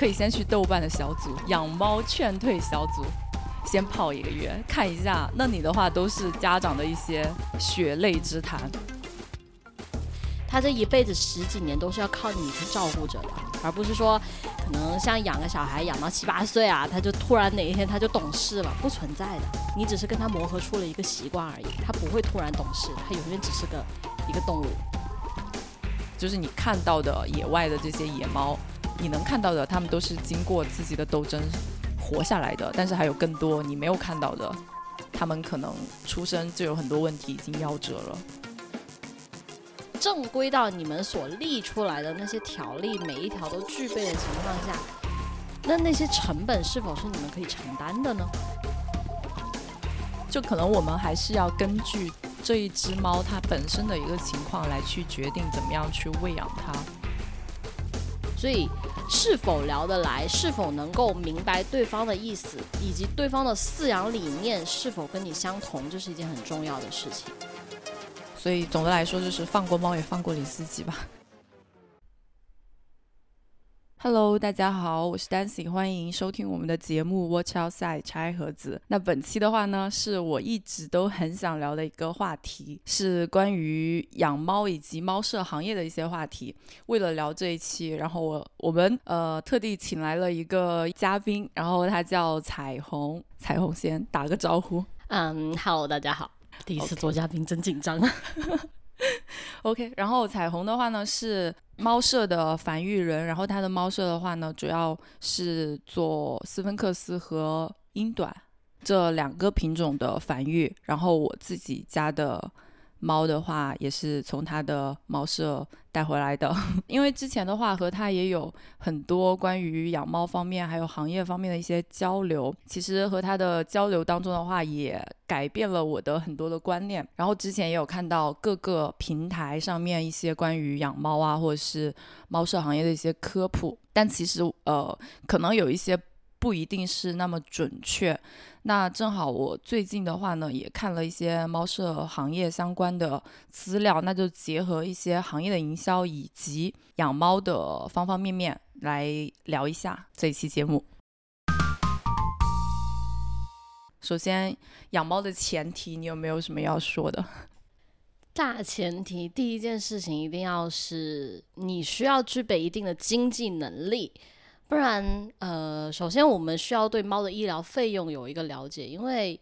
可以先去豆瓣的小组养猫劝退小组，先泡一个月，看一下。那你的话都是家长的一些血泪之谈。他这一辈子十几年都是要靠你去照顾着的，而不是说可能像养个小孩养到七八岁啊，他就突然哪一天他就懂事了，不存在的。你只是跟他磨合出了一个习惯而已，他不会突然懂事，他永远只是个一个动物。就是你看到的野外的这些野猫，你能看到的，他们都是经过自己的斗争活下来的，但是还有更多你没有看到的，他们可能出生就有很多问题已经夭折了。正规到你们所立出来的那些条例，每一条都具备的情况下，那那些成本是否是你们可以承担的呢？就可能我们还是要根据这一只猫它本身的一个情况来去决定怎么样去喂养它。所以，是否聊得来，是否能够明白对方的意思，以及对方的饲养理念是否跟你相同，这是一件很重要的事情。所以总的来说，就是放过猫也放过你自己吧。Hello，大家好，我是 Dancing，欢迎收听我们的节目 Watch Outside 拆盒子。那本期的话呢，是我一直都很想聊的一个话题，是关于养猫以及猫舍行业的一些话题。为了聊这一期，然后我我们呃特地请来了一个嘉宾，然后他叫彩虹，彩虹先打个招呼。嗯，Hello，大家好。第一次做嘉宾真紧张。OK，然后彩虹的话呢是猫舍的繁育人，然后它的猫舍的话呢主要是做斯芬克斯和英短这两个品种的繁育，然后我自己家的。猫的话也是从它的猫舍带回来的，因为之前的话和他也有很多关于养猫方面还有行业方面的一些交流。其实和他的交流当中的话，也改变了我的很多的观念。然后之前也有看到各个平台上面一些关于养猫啊或者是猫舍行业的一些科普，但其实呃可能有一些。不一定是那么准确。那正好我最近的话呢，也看了一些猫舍行业相关的资料，那就结合一些行业的营销以及养猫的方方面面来聊一下这一期节目。首先，养猫的前提，你有没有什么要说的？大前提，第一件事情一定要是你需要具备一定的经济能力。不然，呃，首先我们需要对猫的医疗费用有一个了解，因为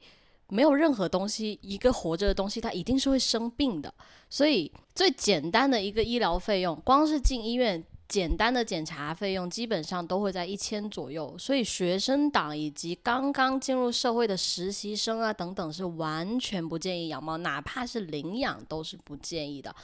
没有任何东西，一个活着的东西，它一定是会生病的。所以最简单的一个医疗费用，光是进医院简单的检查费用，基本上都会在一千左右。所以学生党以及刚刚进入社会的实习生啊等等，是完全不建议养猫，哪怕是领养都是不建议的。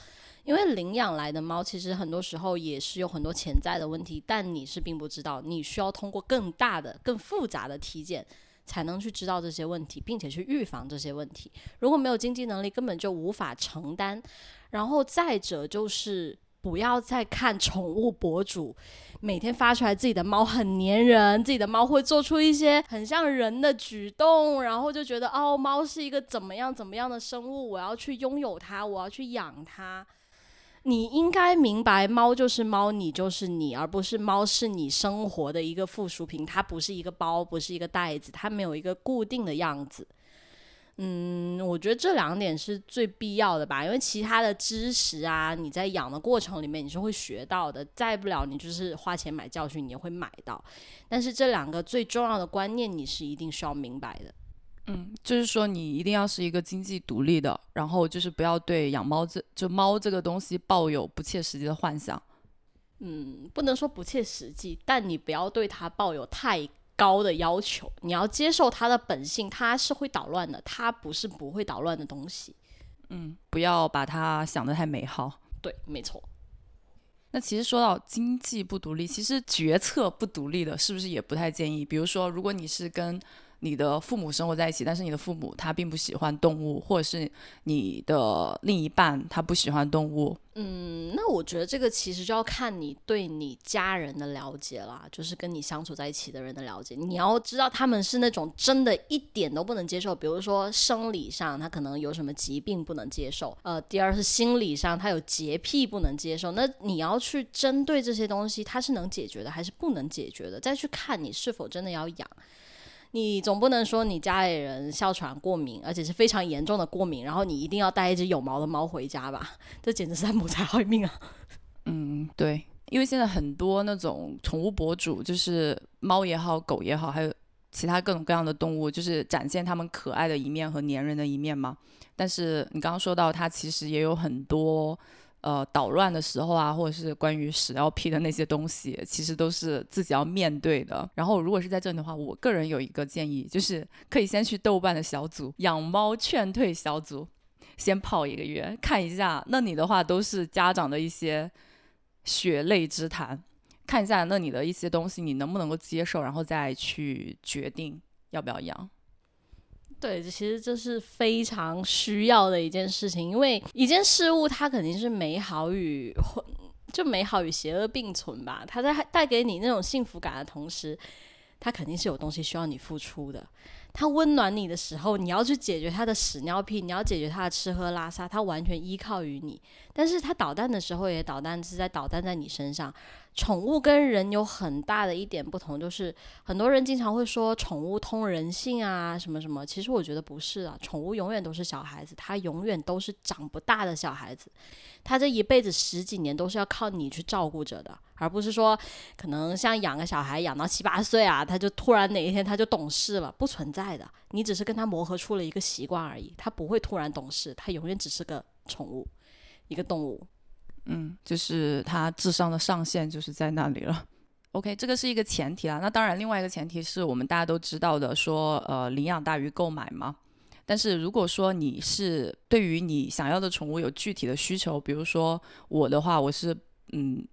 因为领养来的猫，其实很多时候也是有很多潜在的问题，但你是并不知道，你需要通过更大的、更复杂的体检，才能去知道这些问题，并且去预防这些问题。如果没有经济能力，根本就无法承担。然后再者就是，不要再看宠物博主每天发出来自己的猫很粘人，自己的猫会做出一些很像人的举动，然后就觉得哦，猫是一个怎么样怎么样的生物，我要去拥有它，我要去养它。你应该明白，猫就是猫，你就是你，而不是猫是你生活的一个附属品。它不是一个包，不是一个袋子，它没有一个固定的样子。嗯，我觉得这两点是最必要的吧，因为其他的知识啊，你在养的过程里面你是会学到的，再不了你就是花钱买教训，你也会买到。但是这两个最重要的观念，你是一定需要明白的。嗯，就是说你一定要是一个经济独立的，然后就是不要对养猫这就猫这个东西抱有不切实际的幻想。嗯，不能说不切实际，但你不要对它抱有太高的要求。你要接受它的本性，它是会捣乱的，它不是不会捣乱的东西。嗯，不要把它想得太美好。对，没错。那其实说到经济不独立，其实决策不独立的，是不是也不太建议？比如说，如果你是跟你的父母生活在一起，但是你的父母他并不喜欢动物，或者是你的另一半他不喜欢动物。嗯，那我觉得这个其实就要看你对你家人的了解啦，就是跟你相处在一起的人的了解。你要知道他们是那种真的一点都不能接受，比如说生理上他可能有什么疾病不能接受，呃，第二是心理上他有洁癖不能接受。那你要去针对这些东西，他是能解决的还是不能解决的，再去看你是否真的要养。你总不能说你家里人哮喘过敏，而且是非常严重的过敏，然后你一定要带一只有毛的猫回家吧？这简直是在谋财害命啊！嗯，对，因为现在很多那种宠物博主，就是猫也好，狗也好，还有其他各种各样的动物，就是展现它们可爱的一面和粘人的一面嘛。但是你刚刚说到，它其实也有很多。呃，捣乱的时候啊，或者是关于屎尿屁的那些东西，其实都是自己要面对的。然后，如果是在这里的话，我个人有一个建议，就是可以先去豆瓣的小组“养猫劝退小组”，先泡一个月，看一下那里的话都是家长的一些血泪之谈，看一下那里的一些东西你能不能够接受，然后再去决定要不要养。对，其实这是非常需要的一件事情，因为一件事物它肯定是美好与就美好与邪恶并存吧。它在带给你那种幸福感的同时，它肯定是有东西需要你付出的。它温暖你的时候，你要去解决它的屎尿屁，你要解决它的吃喝拉撒，它完全依靠于你。但是它捣蛋的时候也捣蛋，是在捣蛋在你身上。宠物跟人有很大的一点不同，就是很多人经常会说宠物通人性啊，什么什么。其实我觉得不是啊，宠物永远都是小孩子，它永远都是长不大的小孩子，它这一辈子十几年都是要靠你去照顾着的，而不是说可能像养个小孩养到七八岁啊，他就突然哪一天他就懂事了，不存在的。你只是跟他磨合出了一个习惯而已，他不会突然懂事，他永远只是个宠物，一个动物。嗯，就是它智商的上限就是在那里了。OK，这个是一个前提啦。那当然，另外一个前提是我们大家都知道的，说呃，领养大于购买嘛。但是如果说你是对于你想要的宠物有具体的需求，比如说我的话，我是嗯。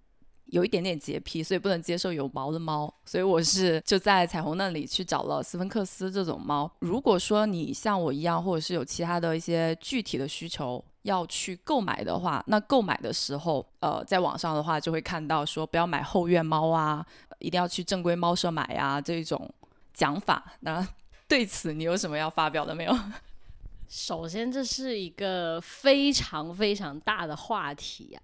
有一点点洁癖，所以不能接受有毛的猫，所以我是就在彩虹那里去找了斯芬克斯这种猫。如果说你像我一样，或者是有其他的一些具体的需求要去购买的话，那购买的时候，呃，在网上的话就会看到说不要买后院猫啊，一定要去正规猫舍买呀这种讲法。那 对此你有什么要发表的没有？首先，这是一个非常非常大的话题呀，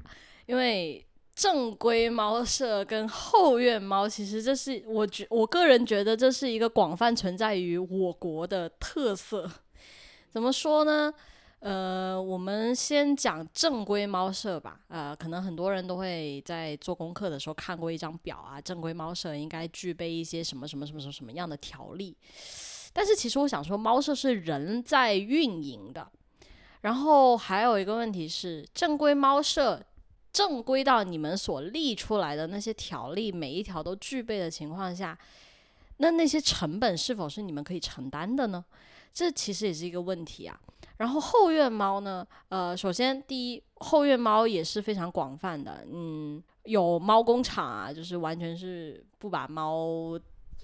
因为。正规猫舍跟后院猫，其实这是我觉我个人觉得这是一个广泛存在于我国的特色。怎么说呢？呃，我们先讲正规猫舍吧。呃，可能很多人都会在做功课的时候看过一张表啊，正规猫舍应该具备一些什么什么什么什么什么样的条例。但是其实我想说，猫舍是人在运营的。然后还有一个问题是，正规猫舍。正规到你们所立出来的那些条例，每一条都具备的情况下，那那些成本是否是你们可以承担的呢？这其实也是一个问题啊。然后后院猫呢？呃，首先第一，后院猫也是非常广泛的，嗯，有猫工厂啊，就是完全是不把猫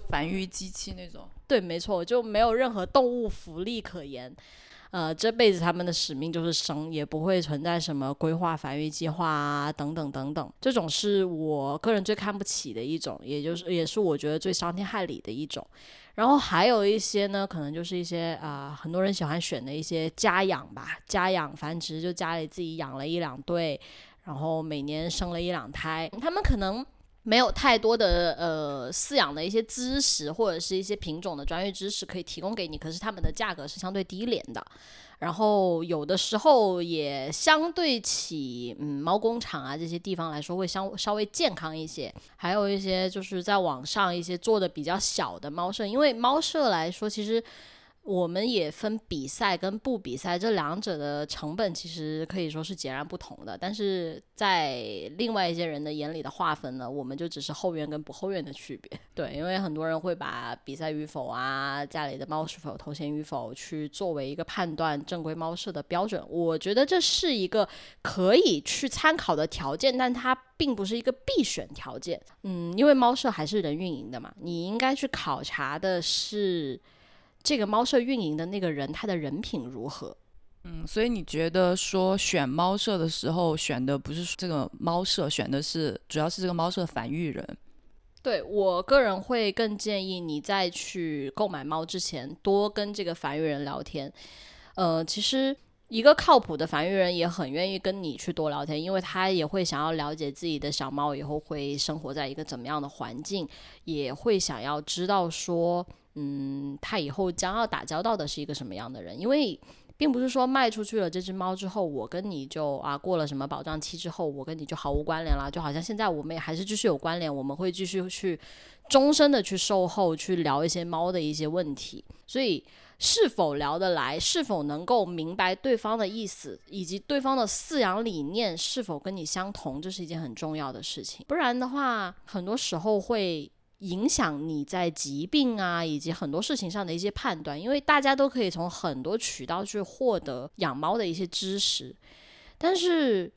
繁育机器那种。对，没错，就没有任何动物福利可言。呃，这辈子他们的使命就是生，也不会存在什么规划繁育计划啊，等等等等。这种是我个人最看不起的一种，也就是也是我觉得最伤天害理的一种。然后还有一些呢，可能就是一些啊，很多人喜欢选的一些家养吧，家养繁殖，就家里自己养了一两对，然后每年生了一两胎，他们可能。没有太多的呃饲养的一些知识或者是一些品种的专业知识可以提供给你，可是他们的价格是相对低廉的，然后有的时候也相对起嗯猫工厂啊这些地方来说会相稍微健康一些，还有一些就是在网上一些做的比较小的猫舍，因为猫舍来说其实。我们也分比赛跟不比赛，这两者的成本其实可以说是截然不同的。但是在另外一些人的眼里的划分呢，我们就只是后院跟不后院的区别。对，因为很多人会把比赛与否啊，家里的猫是否头衔与否，去作为一个判断正规猫舍的标准。我觉得这是一个可以去参考的条件，但它并不是一个必选条件。嗯，因为猫舍还是人运营的嘛，你应该去考察的是。这个猫舍运营的那个人，他的人品如何？嗯，所以你觉得说选猫舍的时候选的不是这个猫舍，选的是主要是这个猫舍的繁育人。对我个人会更建议你在去购买猫之前，多跟这个繁育人聊天。呃，其实一个靠谱的繁育人也很愿意跟你去多聊天，因为他也会想要了解自己的小猫以后会生活在一个怎么样的环境，也会想要知道说，嗯，他以后将要打交道的是一个什么样的人，因为。并不是说卖出去了这只猫之后，我跟你就啊过了什么保障期之后，我跟你就毫无关联了。就好像现在我们也还是继续有关联，我们会继续去终身的去售后，去聊一些猫的一些问题。所以是否聊得来，是否能够明白对方的意思，以及对方的饲养理念是否跟你相同，这是一件很重要的事情。不然的话，很多时候会。影响你在疾病啊以及很多事情上的一些判断，因为大家都可以从很多渠道去获得养猫的一些知识，但是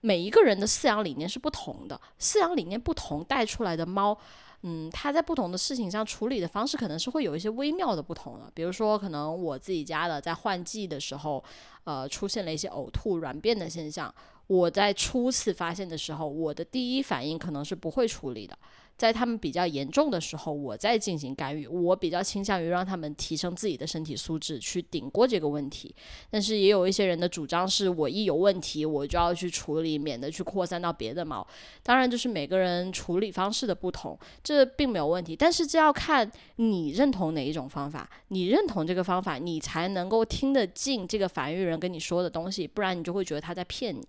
每一个人的饲养理念是不同的，饲养理念不同带出来的猫，嗯，它在不同的事情上处理的方式可能是会有一些微妙的不同的。比如说，可能我自己家的在换季的时候，呃，出现了一些呕吐、软便的现象，我在初次发现的时候，我的第一反应可能是不会处理的。在他们比较严重的时候，我再进行干预。我比较倾向于让他们提升自己的身体素质，去顶过这个问题。但是也有一些人的主张是，我一有问题，我就要去处理，免得去扩散到别的猫。当然，就是每个人处理方式的不同，这并没有问题。但是这要看你认同哪一种方法，你认同这个方法，你才能够听得进这个繁育人跟你说的东西，不然你就会觉得他在骗你。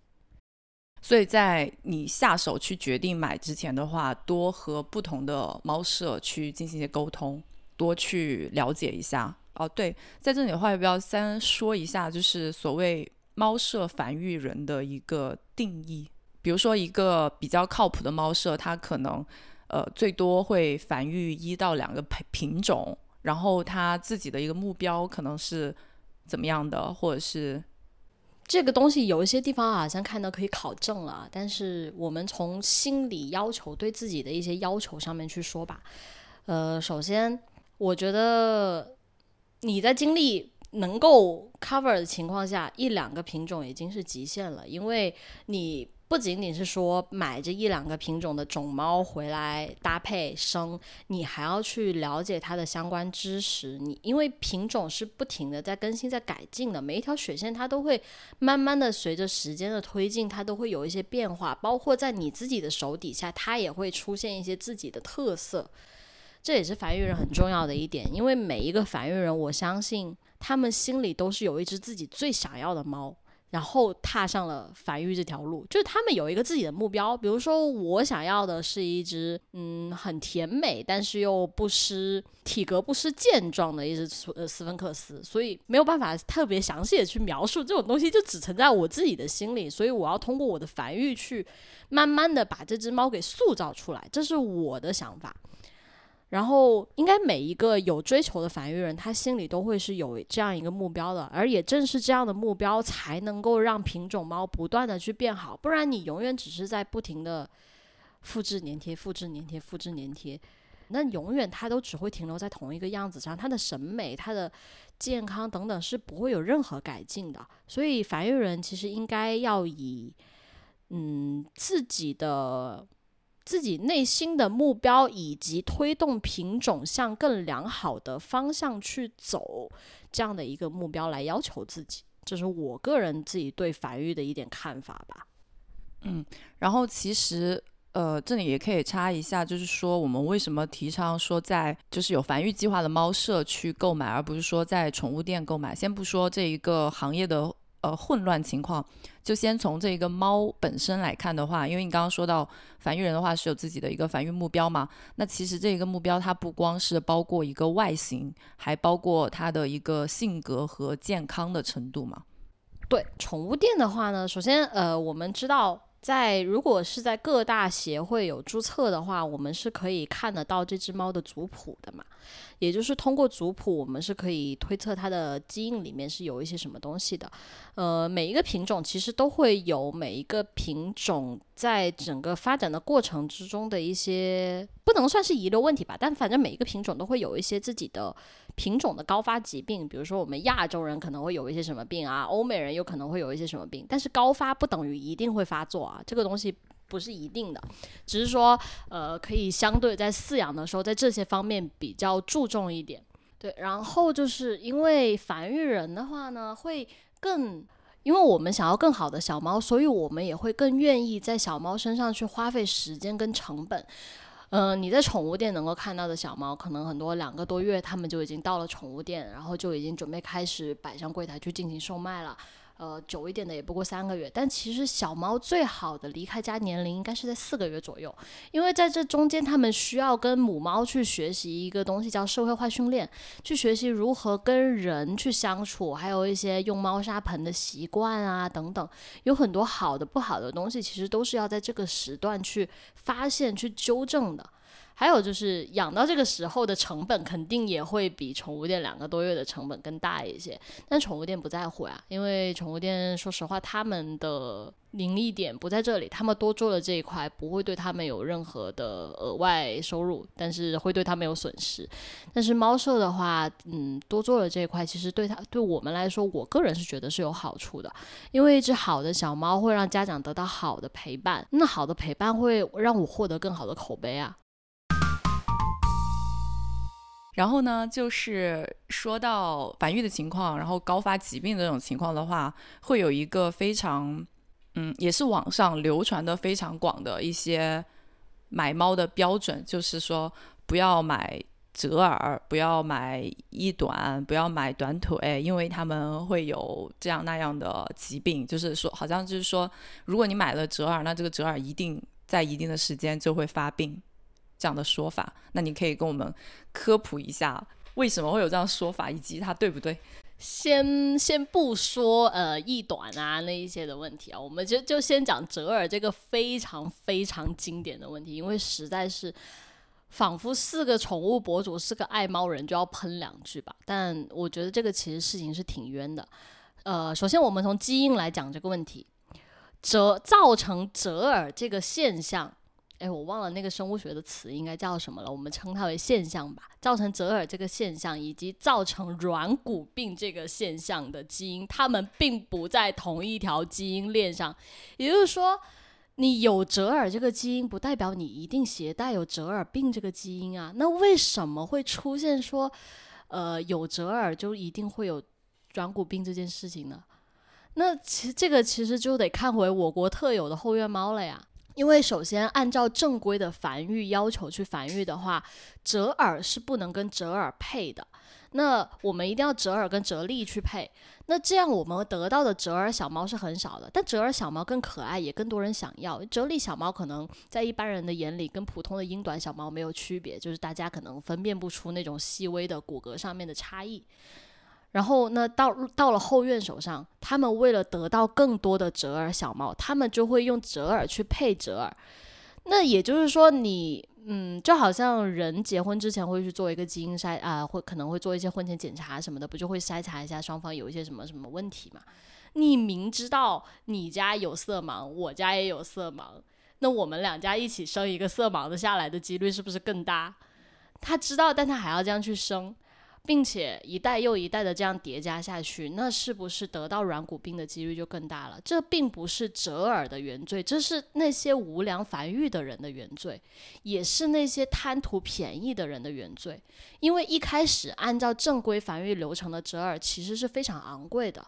所以在你下手去决定买之前的话，多和不同的猫舍去进行一些沟通，多去了解一下。哦，对，在这里的话，要不要先说一下，就是所谓猫舍繁育人的一个定义？比如说，一个比较靠谱的猫舍，它可能呃最多会繁育一到两个品品种，然后它自己的一个目标可能是怎么样的，或者是。这个东西有一些地方好像看到可以考证了，但是我们从心理要求对自己的一些要求上面去说吧。呃，首先，我觉得你在经历能够 cover 的情况下，一两个品种已经是极限了，因为你。不仅仅是说买这一两个品种的种猫回来搭配生，你还要去了解它的相关知识。你因为品种是不停的在更新、在改进的，每一条血线它都会慢慢的随着时间的推进，它都会有一些变化。包括在你自己的手底下，它也会出现一些自己的特色。这也是繁育人很重要的一点，因为每一个繁育人，我相信他们心里都是有一只自己最想要的猫。然后踏上了繁育这条路，就是他们有一个自己的目标。比如说，我想要的是一只嗯很甜美，但是又不失体格不失健壮的一只斯斯芬克斯。所以没有办法特别详细的去描述这种东西，就只存在我自己的心里。所以我要通过我的繁育去慢慢的把这只猫给塑造出来，这是我的想法。然后，应该每一个有追求的繁育人，他心里都会是有这样一个目标的，而也正是这样的目标，才能够让品种猫不断的去变好。不然，你永远只是在不停的复制粘贴、复制粘贴、复制粘贴，那永远它都只会停留在同一个样子上，它的审美、它的健康等等是不会有任何改进的。所以，繁育人其实应该要以嗯自己的。自己内心的目标，以及推动品种向更良好的方向去走，这样的一个目标来要求自己，这是我个人自己对繁育的一点看法吧。嗯，然后其实呃，这里也可以插一下，就是说我们为什么提倡说在就是有繁育计划的猫舍去购买，而不是说在宠物店购买。先不说这一个行业的。呃，混乱情况，就先从这个猫本身来看的话，因为你刚刚说到繁育人的话是有自己的一个繁育目标嘛，那其实这个目标它不光是包括一个外形，还包括它的一个性格和健康的程度嘛。对，宠物店的话呢，首先呃，我们知道。在如果是在各大协会有注册的话，我们是可以看得到这只猫的族谱的嘛？也就是通过族谱，我们是可以推测它的基因里面是有一些什么东西的。呃，每一个品种其实都会有每一个品种在整个发展的过程之中的一些不能算是遗留问题吧，但反正每一个品种都会有一些自己的品种的高发疾病，比如说我们亚洲人可能会有一些什么病啊，欧美人有可能会有一些什么病，但是高发不等于一定会发作啊，这个东西不是一定的，只是说呃可以相对在饲养的时候在这些方面比较注重一点。对，然后就是因为繁育人的话呢，会更，因为我们想要更好的小猫，所以我们也会更愿意在小猫身上去花费时间跟成本。嗯，你在宠物店能够看到的小猫，可能很多两个多月，他们就已经到了宠物店，然后就已经准备开始摆上柜台去进行售卖了。呃，久一点的也不过三个月，但其实小猫最好的离开家年龄应该是在四个月左右，因为在这中间，它们需要跟母猫去学习一个东西叫社会化训练，去学习如何跟人去相处，还有一些用猫砂盆的习惯啊等等，有很多好的不好的东西，其实都是要在这个时段去发现、去纠正的。还有就是养到这个时候的成本肯定也会比宠物店两个多月的成本更大一些，但宠物店不在乎呀，因为宠物店说实话他们的盈利点不在这里，他们多做了这一块不会对他们有任何的额外收入，但是会对他们有损失。但是猫舍的话，嗯，多做了这一块，其实对它对我们来说，我个人是觉得是有好处的，因为一只好的小猫会让家长得到好的陪伴，那好的陪伴会让我获得更好的口碑啊。然后呢，就是说到繁育的情况，然后高发疾病这种情况的话，会有一个非常，嗯，也是网上流传的非常广的一些买猫的标准，就是说不要买折耳，不要买一短，不要买短腿，因为他们会有这样那样的疾病。就是说，好像就是说，如果你买了折耳，那这个折耳一定在一定的时间就会发病。这样的说法，那你可以跟我们科普一下为什么会有这样说法，以及它对不对？先先不说呃异短啊那一些的问题啊，我们就就先讲折耳这个非常非常经典的问题，因为实在是仿佛四个宠物博主是个爱猫人就要喷两句吧。但我觉得这个其实事情是挺冤的。呃，首先我们从基因来讲这个问题，折造成折耳这个现象。哎，我忘了那个生物学的词应该叫什么了，我们称它为现象吧。造成折耳这个现象，以及造成软骨病这个现象的基因，它们并不在同一条基因链上。也就是说，你有折耳这个基因，不代表你一定携带有折耳病这个基因啊。那为什么会出现说，呃，有折耳就一定会有软骨病这件事情呢？那其实这个其实就得看回我国特有的后院猫了呀。因为首先按照正规的繁育要求去繁育的话，折耳是不能跟折耳配的。那我们一定要折耳跟折立去配。那这样我们得到的折耳小猫是很少的，但折耳小猫更可爱，也更多人想要。折立小猫可能在一般人的眼里跟普通的英短小猫没有区别，就是大家可能分辨不出那种细微的骨骼上面的差异。然后呢，到到了后院手上，他们为了得到更多的折耳小猫，他们就会用折耳去配折耳。那也就是说，你嗯，就好像人结婚之前会去做一个基因筛啊，会可能会做一些婚前检查什么的，不就会筛查一下双方有一些什么什么问题嘛？你明知道你家有色盲，我家也有色盲，那我们两家一起生一个色盲的下来的几率是不是更大？他知道，但他还要这样去生。并且一代又一代的这样叠加下去，那是不是得到软骨病的几率就更大了？这并不是折耳的原罪，这是那些无良繁育的人的原罪，也是那些贪图便宜的人的原罪。因为一开始按照正规繁育流程的折耳其实是非常昂贵的，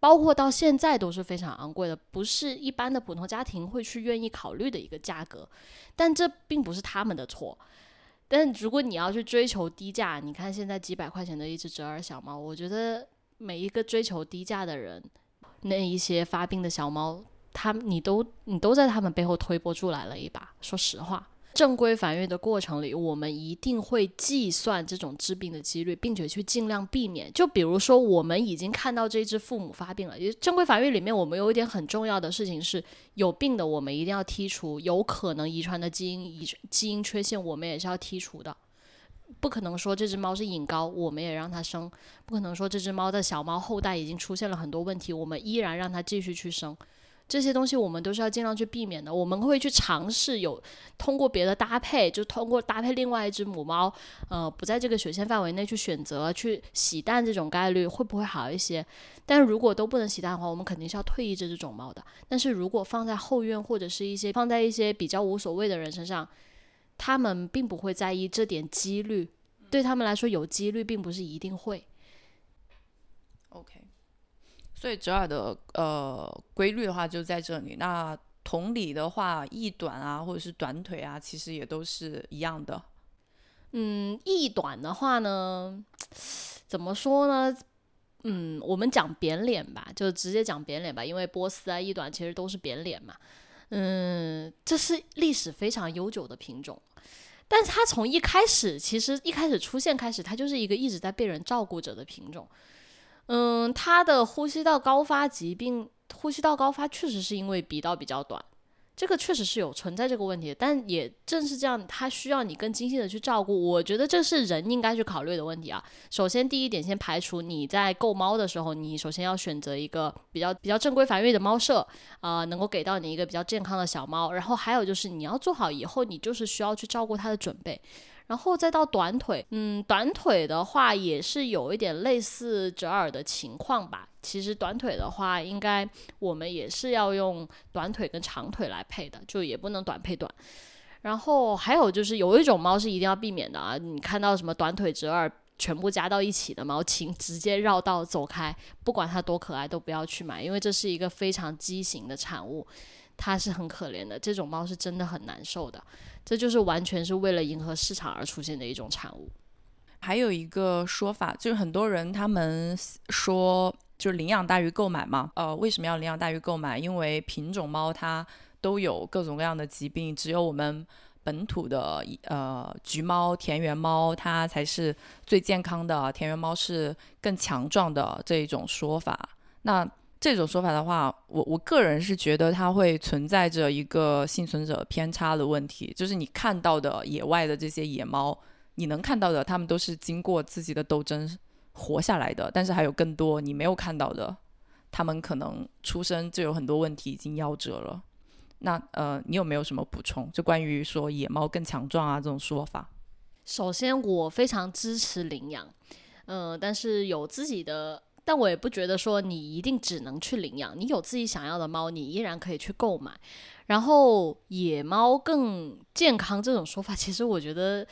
包括到现在都是非常昂贵的，不是一般的普通家庭会去愿意考虑的一个价格。但这并不是他们的错。但如果你要去追求低价，你看现在几百块钱的一只折耳小猫，我觉得每一个追求低价的人，那一些发病的小猫，他你都你都在他们背后推波助澜了一把，说实话。正规繁育的过程里，我们一定会计算这种致病的几率，并且去尽量避免。就比如说，我们已经看到这只父母发病了，也正规繁育里面，我们有一点很重要的事情是，有病的我们一定要剔除，有可能遗传的基因遗基因缺陷，我们也是要剔除的。不可能说这只猫是隐高，我们也让它生；不可能说这只猫的小猫后代已经出现了很多问题，我们依然让它继续去生。这些东西我们都是要尽量去避免的。我们会去尝试有通过别的搭配，就通过搭配另外一只母猫，呃，不在这个血线范围内去选择去洗蛋这种概率会不会好一些？但如果都不能洗蛋的话，我们肯定是要退一只这种猫的。但是如果放在后院或者是一些放在一些比较无所谓的人身上，他们并不会在意这点几率，对他们来说有几率并不是一定会。OK。所以折耳的呃规律的话就在这里。那同理的话，翼短啊，或者是短腿啊，其实也都是一样的。嗯，翼短的话呢，怎么说呢？嗯，我们讲扁脸吧，就直接讲扁脸吧，因为波斯啊、翼短其实都是扁脸嘛。嗯，这是历史非常悠久的品种，但是它从一开始，其实一开始出现开始，它就是一个一直在被人照顾着的品种。嗯，它的呼吸道高发疾病，呼吸道高发确实是因为鼻道比较短，这个确实是有存在这个问题。但也正是这样，它需要你更精细的去照顾。我觉得这是人应该去考虑的问题啊。首先，第一点，先排除你在购猫的时候，你首先要选择一个比较比较正规繁育的猫舍，啊，能够给到你一个比较健康的小猫。然后还有就是你要做好以后，你就是需要去照顾它的准备。然后再到短腿，嗯，短腿的话也是有一点类似折耳的情况吧。其实短腿的话，应该我们也是要用短腿跟长腿来配的，就也不能短配短。然后还有就是有一种猫是一定要避免的啊，你看到什么短腿折耳全部加到一起的猫，请直接绕道走开，不管它多可爱都不要去买，因为这是一个非常畸形的产物，它是很可怜的，这种猫是真的很难受的。这就是完全是为了迎合市场而出现的一种产物。还有一个说法，就是很多人他们说，就是领养大于购买嘛。呃，为什么要领养大于购买？因为品种猫它都有各种各样的疾病，只有我们本土的呃橘猫、田园猫它才是最健康的，田园猫是更强壮的这一种说法。那这种说法的话，我我个人是觉得它会存在着一个幸存者偏差的问题，就是你看到的野外的这些野猫，你能看到的，它们都是经过自己的斗争活下来的，但是还有更多你没有看到的，它们可能出生就有很多问题已经夭折了。那呃，你有没有什么补充？就关于说野猫更强壮啊这种说法？首先，我非常支持领养，嗯，但是有自己的。但我也不觉得说你一定只能去领养，你有自己想要的猫，你依然可以去购买。然后野猫更健康这种说法，其实我觉得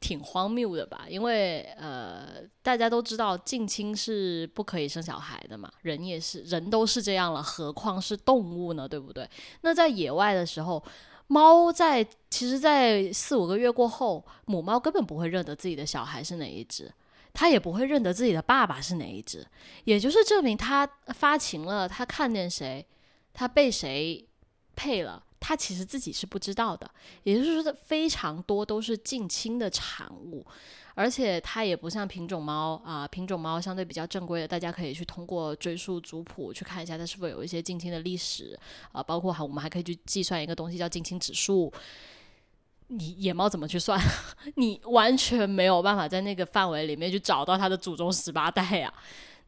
挺荒谬的吧？因为呃，大家都知道近亲是不可以生小孩的嘛，人也是，人都是这样了，何况是动物呢？对不对？那在野外的时候，猫在其实，在四五个月过后，母猫根本不会认得自己的小孩是哪一只。他也不会认得自己的爸爸是哪一只，也就是证明他发情了，他看见谁，他被谁配了，他其实自己是不知道的。也就是说，非常多都是近亲的产物，而且它也不像品种猫啊，品种猫相对比较正规的，大家可以去通过追溯族谱去看一下它是否有一些近亲的历史啊，包括还我们还可以去计算一个东西叫近亲指数。你野猫怎么去算？你完全没有办法在那个范围里面去找到它的祖宗十八代呀。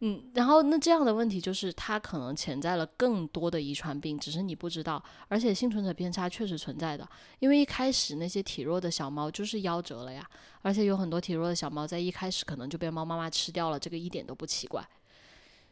嗯，然后那这样的问题就是它可能潜在了更多的遗传病，只是你不知道。而且幸存者偏差确实存在的，因为一开始那些体弱的小猫就是夭折了呀。而且有很多体弱的小猫在一开始可能就被猫妈妈吃掉了，这个一点都不奇怪。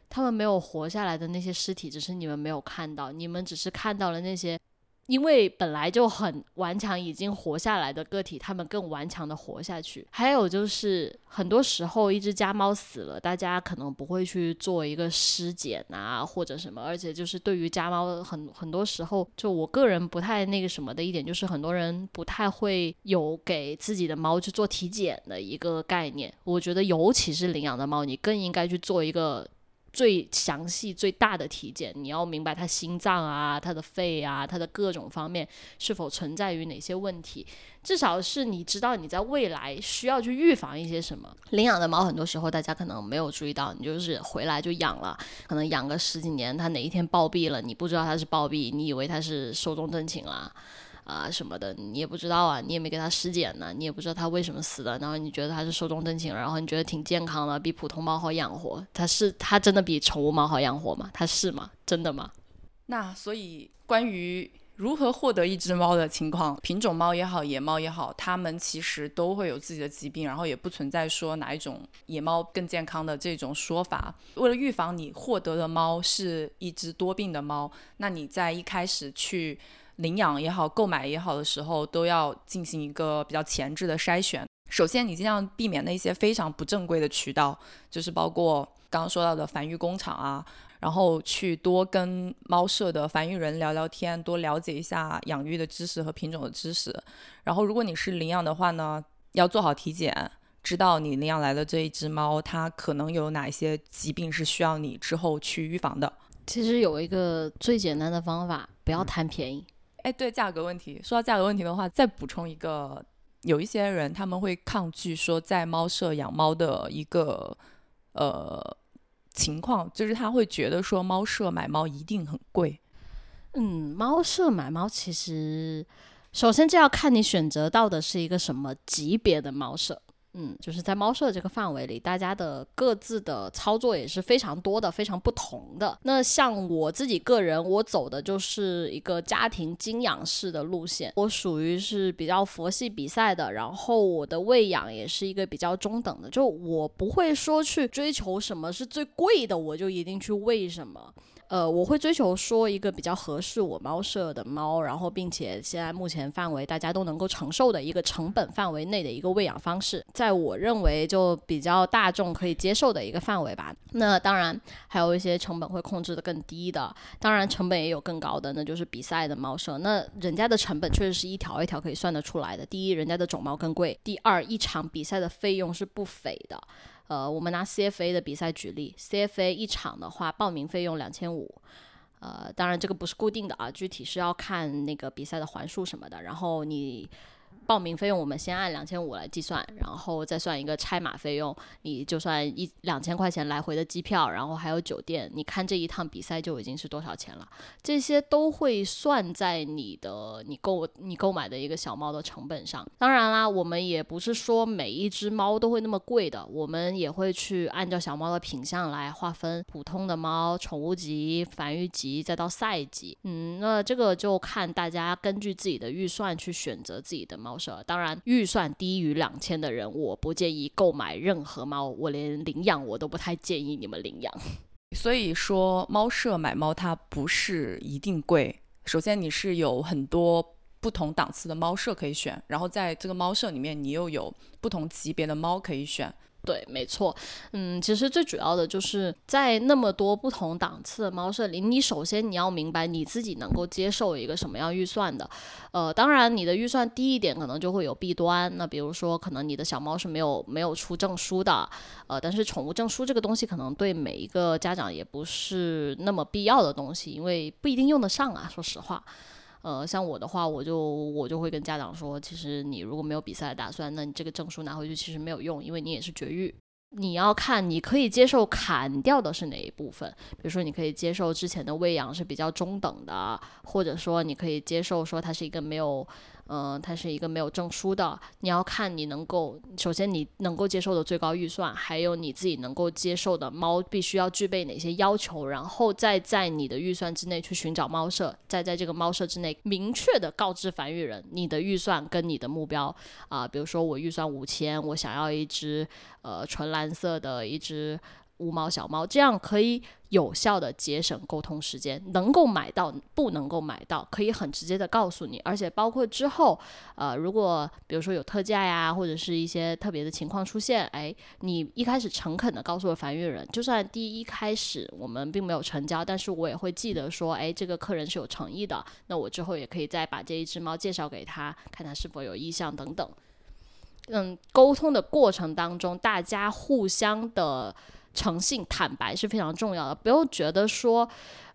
他们没有活下来的那些尸体，只是你们没有看到，你们只是看到了那些。因为本来就很顽强，已经活下来的个体，他们更顽强的活下去。还有就是，很多时候一只家猫死了，大家可能不会去做一个尸检啊，或者什么。而且就是对于家猫，很很多时候，就我个人不太那个什么的一点，就是很多人不太会有给自己的猫去做体检的一个概念。我觉得，尤其是领养的猫，你更应该去做一个。最详细、最大的体检，你要明白它心脏啊、它的肺啊、它的各种方面是否存在于哪些问题，至少是你知道你在未来需要去预防一些什么。领养的猫很多时候大家可能没有注意到，你就是回来就养了，可能养个十几年，它哪一天暴毙了，你不知道它是暴毙，你以为它是寿终正寝了。啊什么的，你也不知道啊，你也没给他尸检呢，你也不知道他为什么死的，然后你觉得他是寿终正寝，然后你觉得挺健康的，比普通猫好养活，他是他真的比宠物猫好养活吗？他是吗？真的吗？那所以关于如何获得一只猫的情况，品种猫也好，野猫也好，它们其实都会有自己的疾病，然后也不存在说哪一种野猫更健康的这种说法。为了预防你获得的猫是一只多病的猫，那你在一开始去领养也好、购买也好的时候，都要进行一个比较前置的筛选。首先，你尽量避免那些非常不正规的渠道，就是包括刚刚说到的繁育工厂啊。然后去多跟猫舍的繁育人聊聊天，多了解一下养育的知识和品种的知识。然后，如果你是领养的话呢，要做好体检，知道你领养来的这一只猫它可能有哪些疾病是需要你之后去预防的。其实有一个最简单的方法，不要贪便宜。哎，对价格问题，说到价格问题的话，再补充一个，有一些人他们会抗拒说在猫舍养猫的一个呃。情况就是他会觉得说猫舍买猫一定很贵，嗯，猫舍买猫其实首先就要看你选择到的是一个什么级别的猫舍。嗯，就是在猫舍这个范围里，大家的各自的操作也是非常多的，非常不同的。那像我自己个人，我走的就是一个家庭精养式的路线，我属于是比较佛系比赛的，然后我的喂养也是一个比较中等的，就我不会说去追求什么是最贵的，我就一定去喂什么。呃，我会追求说一个比较合适我猫舍的猫，然后并且现在目前范围大家都能够承受的一个成本范围内的一个喂养方式，在我认为就比较大众可以接受的一个范围吧。那当然还有一些成本会控制的更低的，当然成本也有更高的，那就是比赛的猫舍。那人家的成本确实是一条一条可以算得出来的。第一，人家的种猫更贵；第二，一场比赛的费用是不菲的。呃，我们拿 CFA 的比赛举例，CFA 一场的话，报名费用两千五，呃，当然这个不是固定的啊，具体是要看那个比赛的环数什么的，然后你。报名费用我们先按两千五来计算，然后再算一个拆码费用，你就算一两千块钱来回的机票，然后还有酒店，你看这一趟比赛就已经是多少钱了？这些都会算在你的你购你购买的一个小猫的成本上。当然啦，我们也不是说每一只猫都会那么贵的，我们也会去按照小猫的品相来划分，普通的猫、宠物级、繁育级，再到赛级。嗯，那这个就看大家根据自己的预算去选择自己的猫。当然，预算低于两千的人，我不建议购买任何猫。我连领养我都不太建议你们领养。所以说，猫舍买猫它不是一定贵。首先，你是有很多不同档次的猫舍可以选，然后在这个猫舍里面，你又有不同级别的猫可以选。对，没错，嗯，其实最主要的就是在那么多不同档次的猫舍里，你首先你要明白你自己能够接受一个什么样预算的，呃，当然你的预算低一点可能就会有弊端，那比如说可能你的小猫是没有没有出证书的，呃，但是宠物证书这个东西可能对每一个家长也不是那么必要的东西，因为不一定用得上啊，说实话。呃，像我的话，我就我就会跟家长说，其实你如果没有比赛的打算，那你这个证书拿回去其实没有用，因为你也是绝育。你要看你可以接受砍掉的是哪一部分，比如说你可以接受之前的喂养是比较中等的，或者说你可以接受说它是一个没有。嗯，它是一个没有证书的。你要看你能够，首先你能够接受的最高预算，还有你自己能够接受的猫必须要具备哪些要求，然后再在你的预算之内去寻找猫舍，再在这个猫舍之内明确的告知繁育人你的预算跟你的目标啊。比如说我预算五千，我想要一只呃纯蓝色的一只。无毛小猫，这样可以有效的节省沟通时间。能够买到，不能够买到，可以很直接的告诉你。而且包括之后，呃，如果比如说有特价呀，或者是一些特别的情况出现，哎，你一开始诚恳的告诉了繁育人，就算第一开始我们并没有成交，但是我也会记得说，哎，这个客人是有诚意的。那我之后也可以再把这一只猫介绍给他，看他是否有意向等等。嗯，沟通的过程当中，大家互相的。诚信坦白是非常重要的，不用觉得说，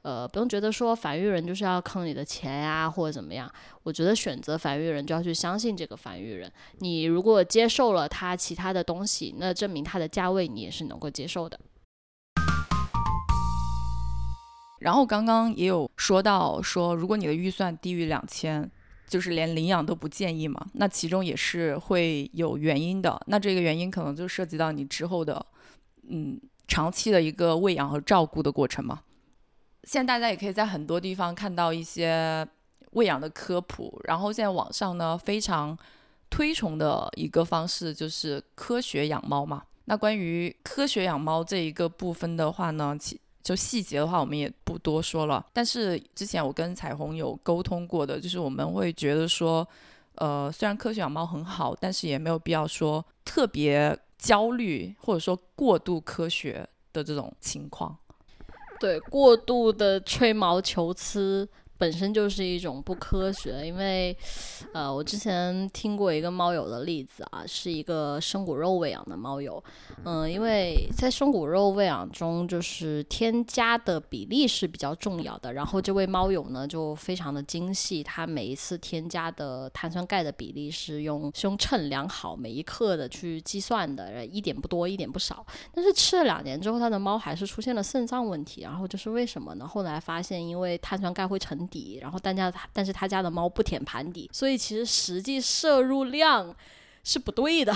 呃，不用觉得说繁育人就是要坑你的钱呀，或者怎么样。我觉得选择繁育人就要去相信这个繁育人。你如果接受了他其他的东西，那证明他的价位你也是能够接受的。然后刚刚也有说到说，如果你的预算低于两千，就是连领养都不建议嘛。那其中也是会有原因的。那这个原因可能就涉及到你之后的，嗯。长期的一个喂养和照顾的过程嘛？现在大家也可以在很多地方看到一些喂养的科普，然后现在网上呢非常推崇的一个方式就是科学养猫嘛。那关于科学养猫这一个部分的话呢，其就细节的话我们也不多说了。但是之前我跟彩虹有沟通过的，就是我们会觉得说，呃，虽然科学养猫很好，但是也没有必要说特别焦虑或者说过度科学的这种情况。对，过度的吹毛求疵。本身就是一种不科学，因为，呃，我之前听过一个猫友的例子啊，是一个生骨肉喂养的猫友，嗯，因为在生骨肉喂养中，就是添加的比例是比较重要的。然后这位猫友呢，就非常的精细，他每一次添加的碳酸钙的比例是用是用称量好每一克的去计算的，一点不多，一点不少。但是吃了两年之后，他的猫还是出现了肾脏问题，然后这是为什么呢？后来发现，因为碳酸钙会沉。底，然后但家但是他家的猫不舔盘底，所以其实实际摄入量是不对的。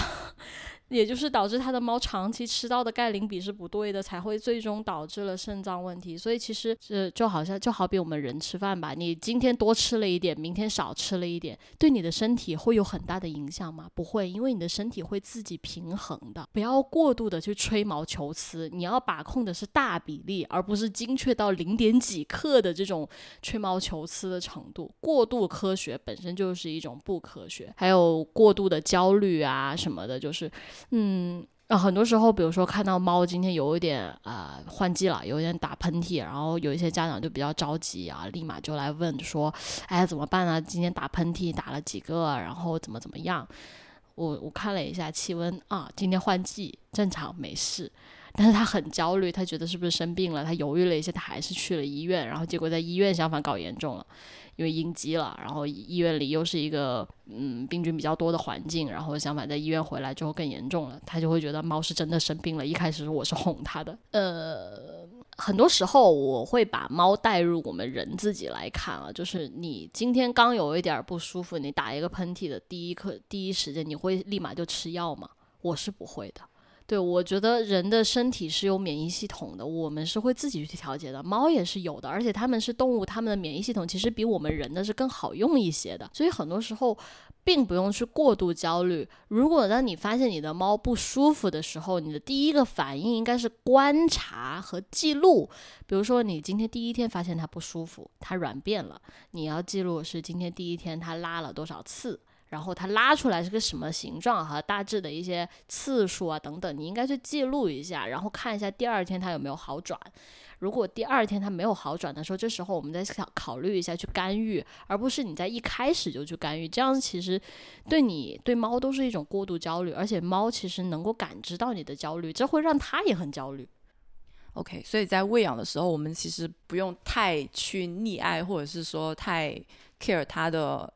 也就是导致他的猫长期吃到的钙磷比是不对的，才会最终导致了肾脏问题。所以其实这就好像就好比我们人吃饭吧，你今天多吃了一点，明天少吃了一点，对你的身体会有很大的影响吗？不会，因为你的身体会自己平衡的。不要过度的去吹毛求疵，你要把控的是大比例，而不是精确到零点几克的这种吹毛求疵的程度。过度科学本身就是一种不科学，还有过度的焦虑啊什么的，就是。嗯，啊，很多时候，比如说看到猫今天有一点啊换季了，有一点打喷嚏，然后有一些家长就比较着急啊，立马就来问说，哎，怎么办呢？今天打喷嚏打了几个，然后怎么怎么样？我我看了一下气温啊，今天换季正常没事，但是他很焦虑，他觉得是不是生病了？他犹豫了一下，他还是去了医院，然后结果在医院相反搞严重了。因为应激了，然后医院里又是一个嗯病菌比较多的环境，然后相反在医院回来之后更严重了，他就会觉得猫是真的生病了。一开始我是哄他的，呃，很多时候我会把猫带入我们人自己来看啊，就是你今天刚有一点不舒服，你打一个喷嚏的第一刻第一时间，你会立马就吃药吗？我是不会的。对，我觉得人的身体是有免疫系统的，我们是会自己去调节的。猫也是有的，而且它们是动物，它们的免疫系统其实比我们人的是更好用一些的。所以很多时候并不用去过度焦虑。如果当你发现你的猫不舒服的时候，你的第一个反应应该是观察和记录。比如说，你今天第一天发现它不舒服，它软便了，你要记录是今天第一天它拉了多少次。然后它拉出来是个什么形状和大致的一些次数啊等等，你应该去记录一下，然后看一下第二天它有没有好转。如果第二天它没有好转的时候，这时候我们再考考虑一下去干预，而不是你在一开始就去干预，这样其实对你对猫都是一种过度焦虑，而且猫其实能够感知到你的焦虑，这会让它也很焦虑。OK，所以在喂养的时候，我们其实不用太去溺爱，或者是说太 care 它的。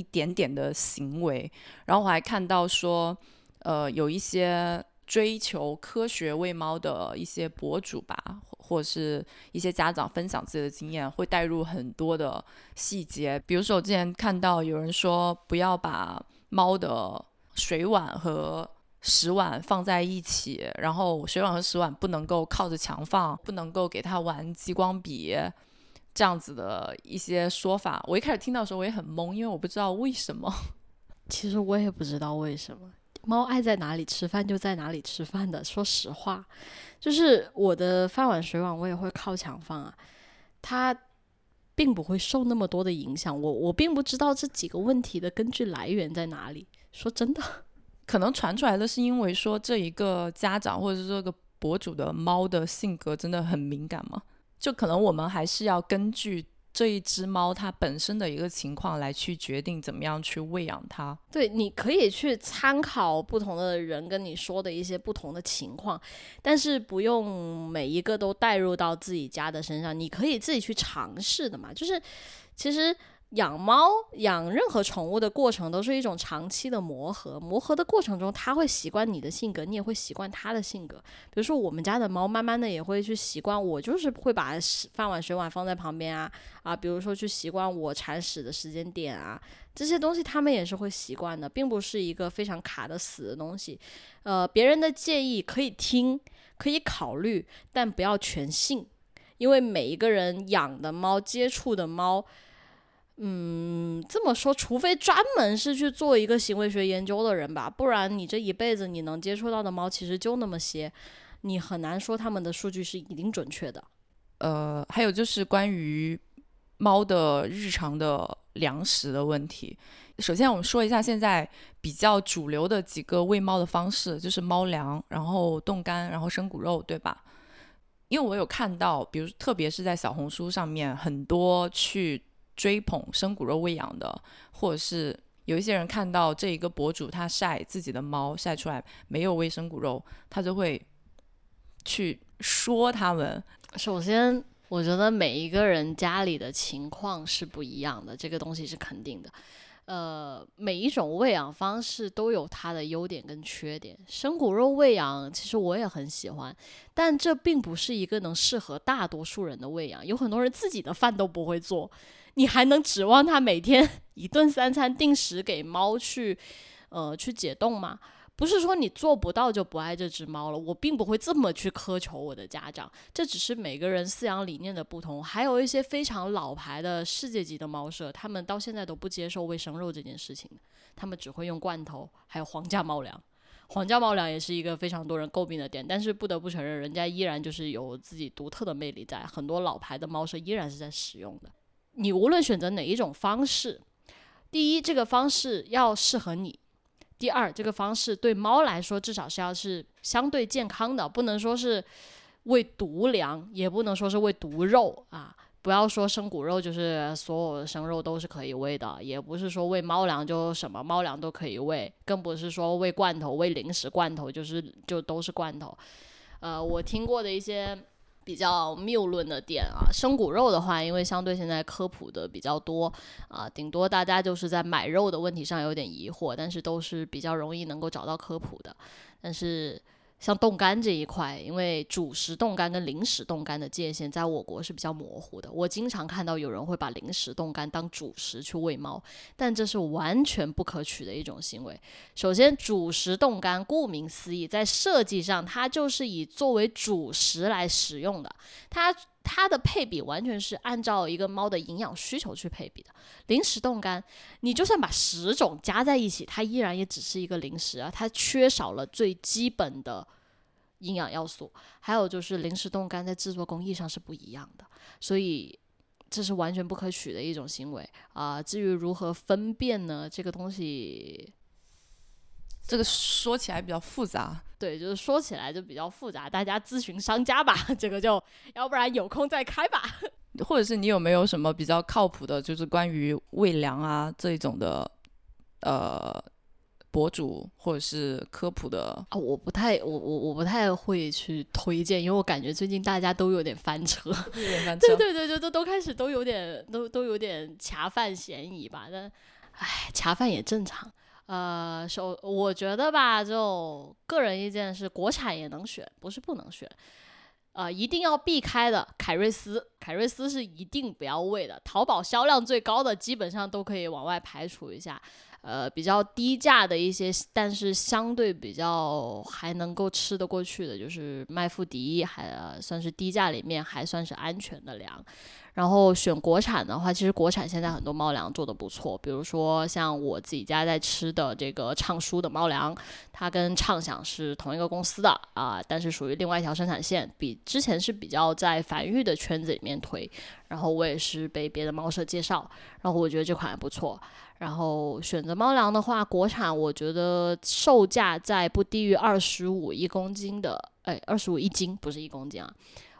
一点点的行为，然后我还看到说，呃，有一些追求科学喂猫的一些博主吧，或者是一些家长分享自己的经验，会带入很多的细节。比如说，我之前看到有人说，不要把猫的水碗和食碗放在一起，然后水碗和食碗不能够靠着墙放，不能够给它玩激光笔。这样子的一些说法，我一开始听到的时候我也很懵，因为我不知道为什么。其实我也不知道为什么，猫爱在哪里吃饭就在哪里吃饭的。说实话，就是我的饭碗、水碗我也会靠墙放啊，它并不会受那么多的影响。我我并不知道这几个问题的根据来源在哪里。说真的，可能传出来的是因为说这一个家长或者是这个博主的猫的性格真的很敏感吗？就可能我们还是要根据这一只猫它本身的一个情况来去决定怎么样去喂养它。对，你可以去参考不同的人跟你说的一些不同的情况，但是不用每一个都带入到自己家的身上。你可以自己去尝试的嘛。就是其实。养猫养任何宠物的过程都是一种长期的磨合，磨合的过程中，它会习惯你的性格，你也会习惯它的性格。比如说，我们家的猫慢慢的也会去习惯我，就是会把饭碗、水碗放在旁边啊啊，比如说去习惯我铲屎的时间点啊，这些东西它们也是会习惯的，并不是一个非常卡的死的东西。呃，别人的建议可以听，可以考虑，但不要全信。因为每一个人养的猫、接触的猫，嗯，这么说，除非专门是去做一个行为学研究的人吧，不然你这一辈子你能接触到的猫其实就那么些，你很难说他们的数据是一定准确的。呃，还有就是关于猫的日常的粮食的问题。首先，我们说一下现在比较主流的几个喂猫的方式，就是猫粮，然后冻干，然后生骨肉，对吧？因为我有看到，比如特别是在小红书上面，很多去追捧生骨肉喂养的，或者是有一些人看到这一个博主他晒自己的猫晒出来没有喂生骨肉，他就会去说他们。首先，我觉得每一个人家里的情况是不一样的，这个东西是肯定的。呃，每一种喂养方式都有它的优点跟缺点。生骨肉喂养其实我也很喜欢，但这并不是一个能适合大多数人的喂养。有很多人自己的饭都不会做，你还能指望他每天一顿三餐定时给猫去，呃，去解冻吗？不是说你做不到就不爱这只猫了，我并不会这么去苛求我的家长，这只是每个人饲养理念的不同。还有一些非常老牌的世界级的猫舍，他们到现在都不接受喂生肉这件事情，他们只会用罐头，还有皇家猫粮。皇家猫粮也是一个非常多人诟病的点，但是不得不承认，人家依然就是有自己独特的魅力在，很多老牌的猫舍依然是在使用的。你无论选择哪一种方式，第一，这个方式要适合你。第二，这个方式对猫来说至少是要是相对健康的，不能说是喂毒粮，也不能说是喂毒肉啊。不要说生骨肉就是所有的生肉都是可以喂的，也不是说喂猫粮就什么猫粮都可以喂，更不是说喂罐头、喂零食罐头就是就都是罐头。呃，我听过的一些。比较谬论的点啊，生骨肉的话，因为相对现在科普的比较多啊，顶多大家就是在买肉的问题上有点疑惑，但是都是比较容易能够找到科普的，但是。像冻干这一块，因为主食冻干跟零食冻干的界限在我国是比较模糊的。我经常看到有人会把零食冻干当主食去喂猫，但这是完全不可取的一种行为。首先，主食冻干顾名思义，在设计上它就是以作为主食来使用的，它。它的配比完全是按照一个猫的营养需求去配比的。零食冻干，你就算把十种加在一起，它依然也只是一个零食啊，它缺少了最基本的营养要素。还有就是零食冻干在制作工艺上是不一样的，所以这是完全不可取的一种行为啊。至于如何分辨呢？这个东西。这个说起来比较复杂，对，就是说起来就比较复杂，大家咨询商家吧，这个就要不然有空再开吧。或者是你有没有什么比较靠谱的，就是关于喂粮啊这一种的，呃，博主或者是科普的啊？我不太，我我我不太会去推荐，因为我感觉最近大家都有点翻车，有点翻 车，对对对对，都都开始都有点都都有点恰饭嫌疑吧？但，唉，恰饭也正常。呃，首我觉得吧，就个人意见是，国产也能选，不是不能选。呃，一定要避开的凯瑞斯，凯瑞斯是一定不要喂的。淘宝销量最高的，基本上都可以往外排除一下。呃，比较低价的一些，但是相对比较还能够吃得过去的，就是麦富迪，还算是低价里面还算是安全的粮。然后选国产的话，其实国产现在很多猫粮做的不错，比如说像我自己家在吃的这个畅舒的猫粮，它跟畅享是同一个公司的啊，但是属于另外一条生产线，比之前是比较在繁育的圈子里面推，然后我也是被别的猫舍介绍，然后我觉得这款还不错。然后选择猫粮的话，国产我觉得售价在不低于二十五一公斤的，哎，二十五一斤不是一公斤啊。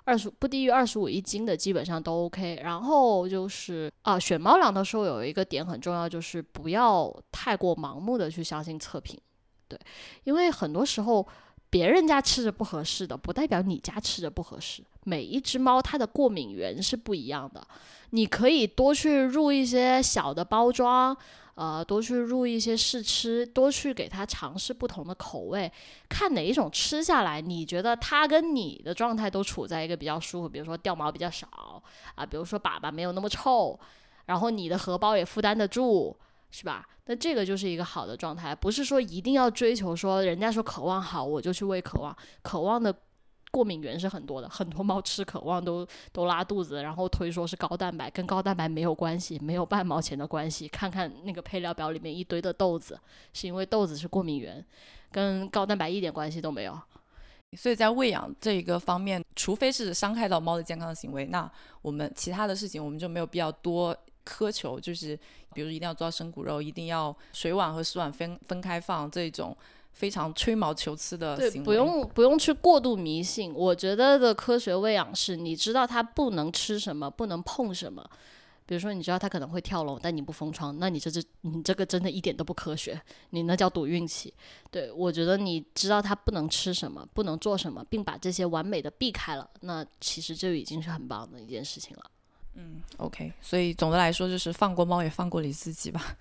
二十不低于二十五一斤的基本上都 OK，然后就是啊，选猫粮的时候有一个点很重要，就是不要太过盲目的去相信测评，对，因为很多时候别人家吃着不合适的，不代表你家吃着不合适。每一只猫它的过敏源是不一样的，你可以多去入一些小的包装。呃，多去入一些试吃，多去给它尝试不同的口味，看哪一种吃下来，你觉得它跟你的状态都处在一个比较舒服，比如说掉毛比较少啊，比如说粑粑没有那么臭，然后你的荷包也负担得住，是吧？那这个就是一个好的状态，不是说一定要追求说人家说渴望好我就去喂渴望，渴望的过敏源是很多的，很多猫吃渴望都 都拉肚子，然后推说是高蛋白，跟高蛋白没有关系，没有半毛钱的关系。看看那个配料表里面一堆的豆子，是因为豆子是过敏源，跟高蛋白一点关系都没有。所以在喂养这一个方面，除非是伤害到猫的健康的行为，那我们其他的事情我们就没有必要多苛求，就是比如一定要做到生骨肉，一定要水碗和食碗分分开放这种。非常吹毛求疵的行为，不用不用去过度迷信。我觉得的科学喂养是，你知道它不能吃什么，不能碰什么。比如说，你知道它可能会跳楼，但你不封窗，那你这这你这个真的一点都不科学，你那叫赌运气。对我觉得你知道它不能吃什么，不能做什么，并把这些完美的避开了，那其实就已经是很棒的一件事情了。嗯，OK。所以总的来说，就是放过猫，也放过你自己吧。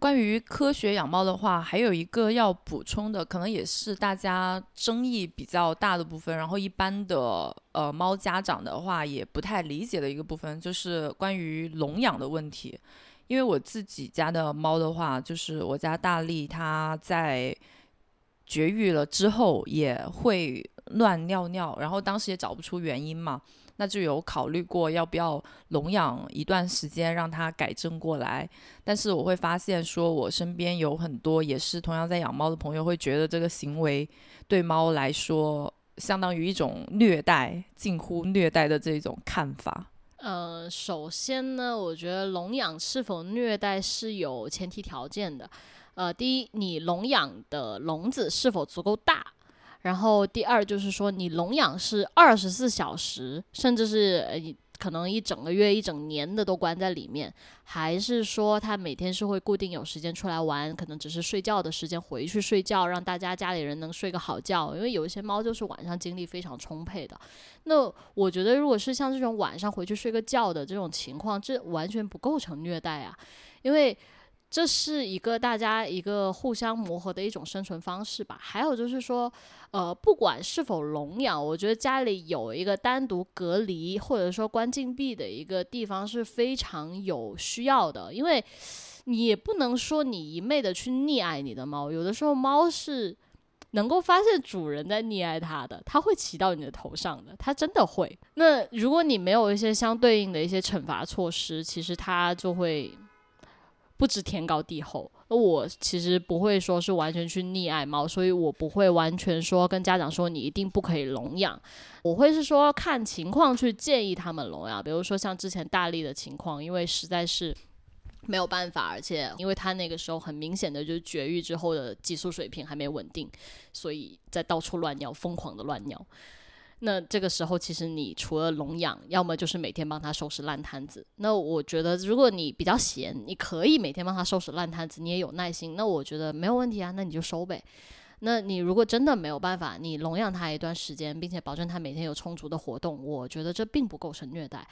关于科学养猫的话，还有一个要补充的，可能也是大家争议比较大的部分。然后一般的呃猫家长的话也不太理解的一个部分，就是关于笼养的问题。因为我自己家的猫的话，就是我家大力，它在绝育了之后也会乱尿尿，然后当时也找不出原因嘛。那就有考虑过要不要笼养一段时间，让它改正过来。但是我会发现，说我身边有很多也是同样在养猫的朋友，会觉得这个行为对猫来说相当于一种虐待，近乎虐待的这种看法。呃，首先呢，我觉得笼养是否虐待是有前提条件的。呃，第一，你笼养的笼子是否足够大？然后第二就是说，你笼养是二十四小时，甚至是呃可能一整个月、一整年的都关在里面，还是说它每天是会固定有时间出来玩，可能只是睡觉的时间回去睡觉，让大家家里人能睡个好觉。因为有一些猫就是晚上精力非常充沛的。那我觉得，如果是像这种晚上回去睡个觉的这种情况，这完全不构成虐待啊，因为。这是一个大家一个互相磨合的一种生存方式吧。还有就是说，呃，不管是否笼养，我觉得家里有一个单独隔离或者说关禁闭的一个地方是非常有需要的。因为你也不能说你一昧的去溺爱你的猫，有的时候猫是能够发现主人在溺爱它的，它会骑到你的头上的，它真的会。那如果你没有一些相对应的一些惩罚措施，其实它就会。不知天高地厚，那我其实不会说是完全去溺爱猫，所以我不会完全说跟家长说你一定不可以笼养，我会是说看情况去建议他们笼养。比如说像之前大力的情况，因为实在是没有办法，而且因为他那个时候很明显的就是绝育之后的激素水平还没稳定，所以在到处乱尿，疯狂的乱尿。那这个时候，其实你除了笼养，要么就是每天帮他收拾烂摊子。那我觉得，如果你比较闲，你可以每天帮他收拾烂摊子，你也有耐心，那我觉得没有问题啊。那你就收呗。那你如果真的没有办法，你笼养他一段时间，并且保证他每天有充足的活动，我觉得这并不构成虐待。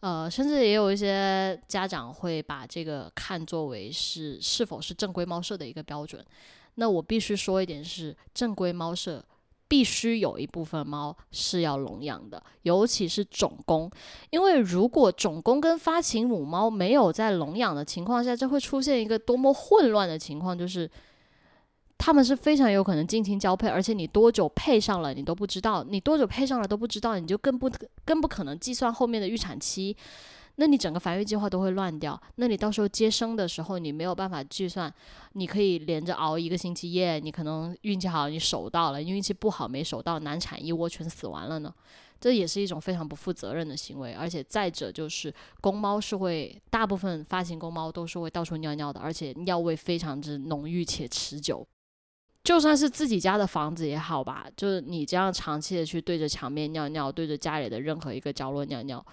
呃，甚至也有一些家长会把这个看作为是是否是正规猫舍的一个标准。那我必须说一点是，正规猫舍。必须有一部分猫是要笼养的，尤其是种公，因为如果种公跟发情母猫没有在笼养的情况下，这会出现一个多么混乱的情况，就是他们是非常有可能近亲交配，而且你多久配上了你都不知道，你多久配上了都不知道，你就更不更不可能计算后面的预产期。那你整个繁育计划都会乱掉，那你到时候接生的时候，你没有办法计算，你可以连着熬一个星期夜，你可能运气好你守到了，运气不好没守到，难产一窝全死完了呢，这也是一种非常不负责任的行为。而且再者就是公猫是会，大部分发情公猫都是会到处尿尿的，而且尿味非常之浓郁且持久。就算是自己家的房子也好吧，就是你这样长期的去对着墙面尿尿，对着家里的任何一个角落尿尿。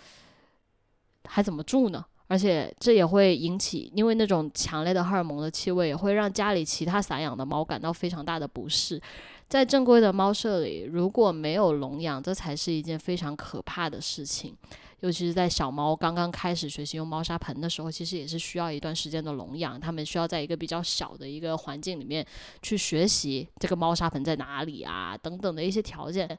还怎么住呢？而且这也会引起，因为那种强烈的荷尔蒙的气味，也会让家里其他散养的猫感到非常大的不适。在正规的猫舍里，如果没有笼养，这才是一件非常可怕的事情。尤其是在小猫刚刚开始学习用猫砂盆的时候，其实也是需要一段时间的笼养。它们需要在一个比较小的一个环境里面去学习这个猫砂盆在哪里啊，等等的一些条件。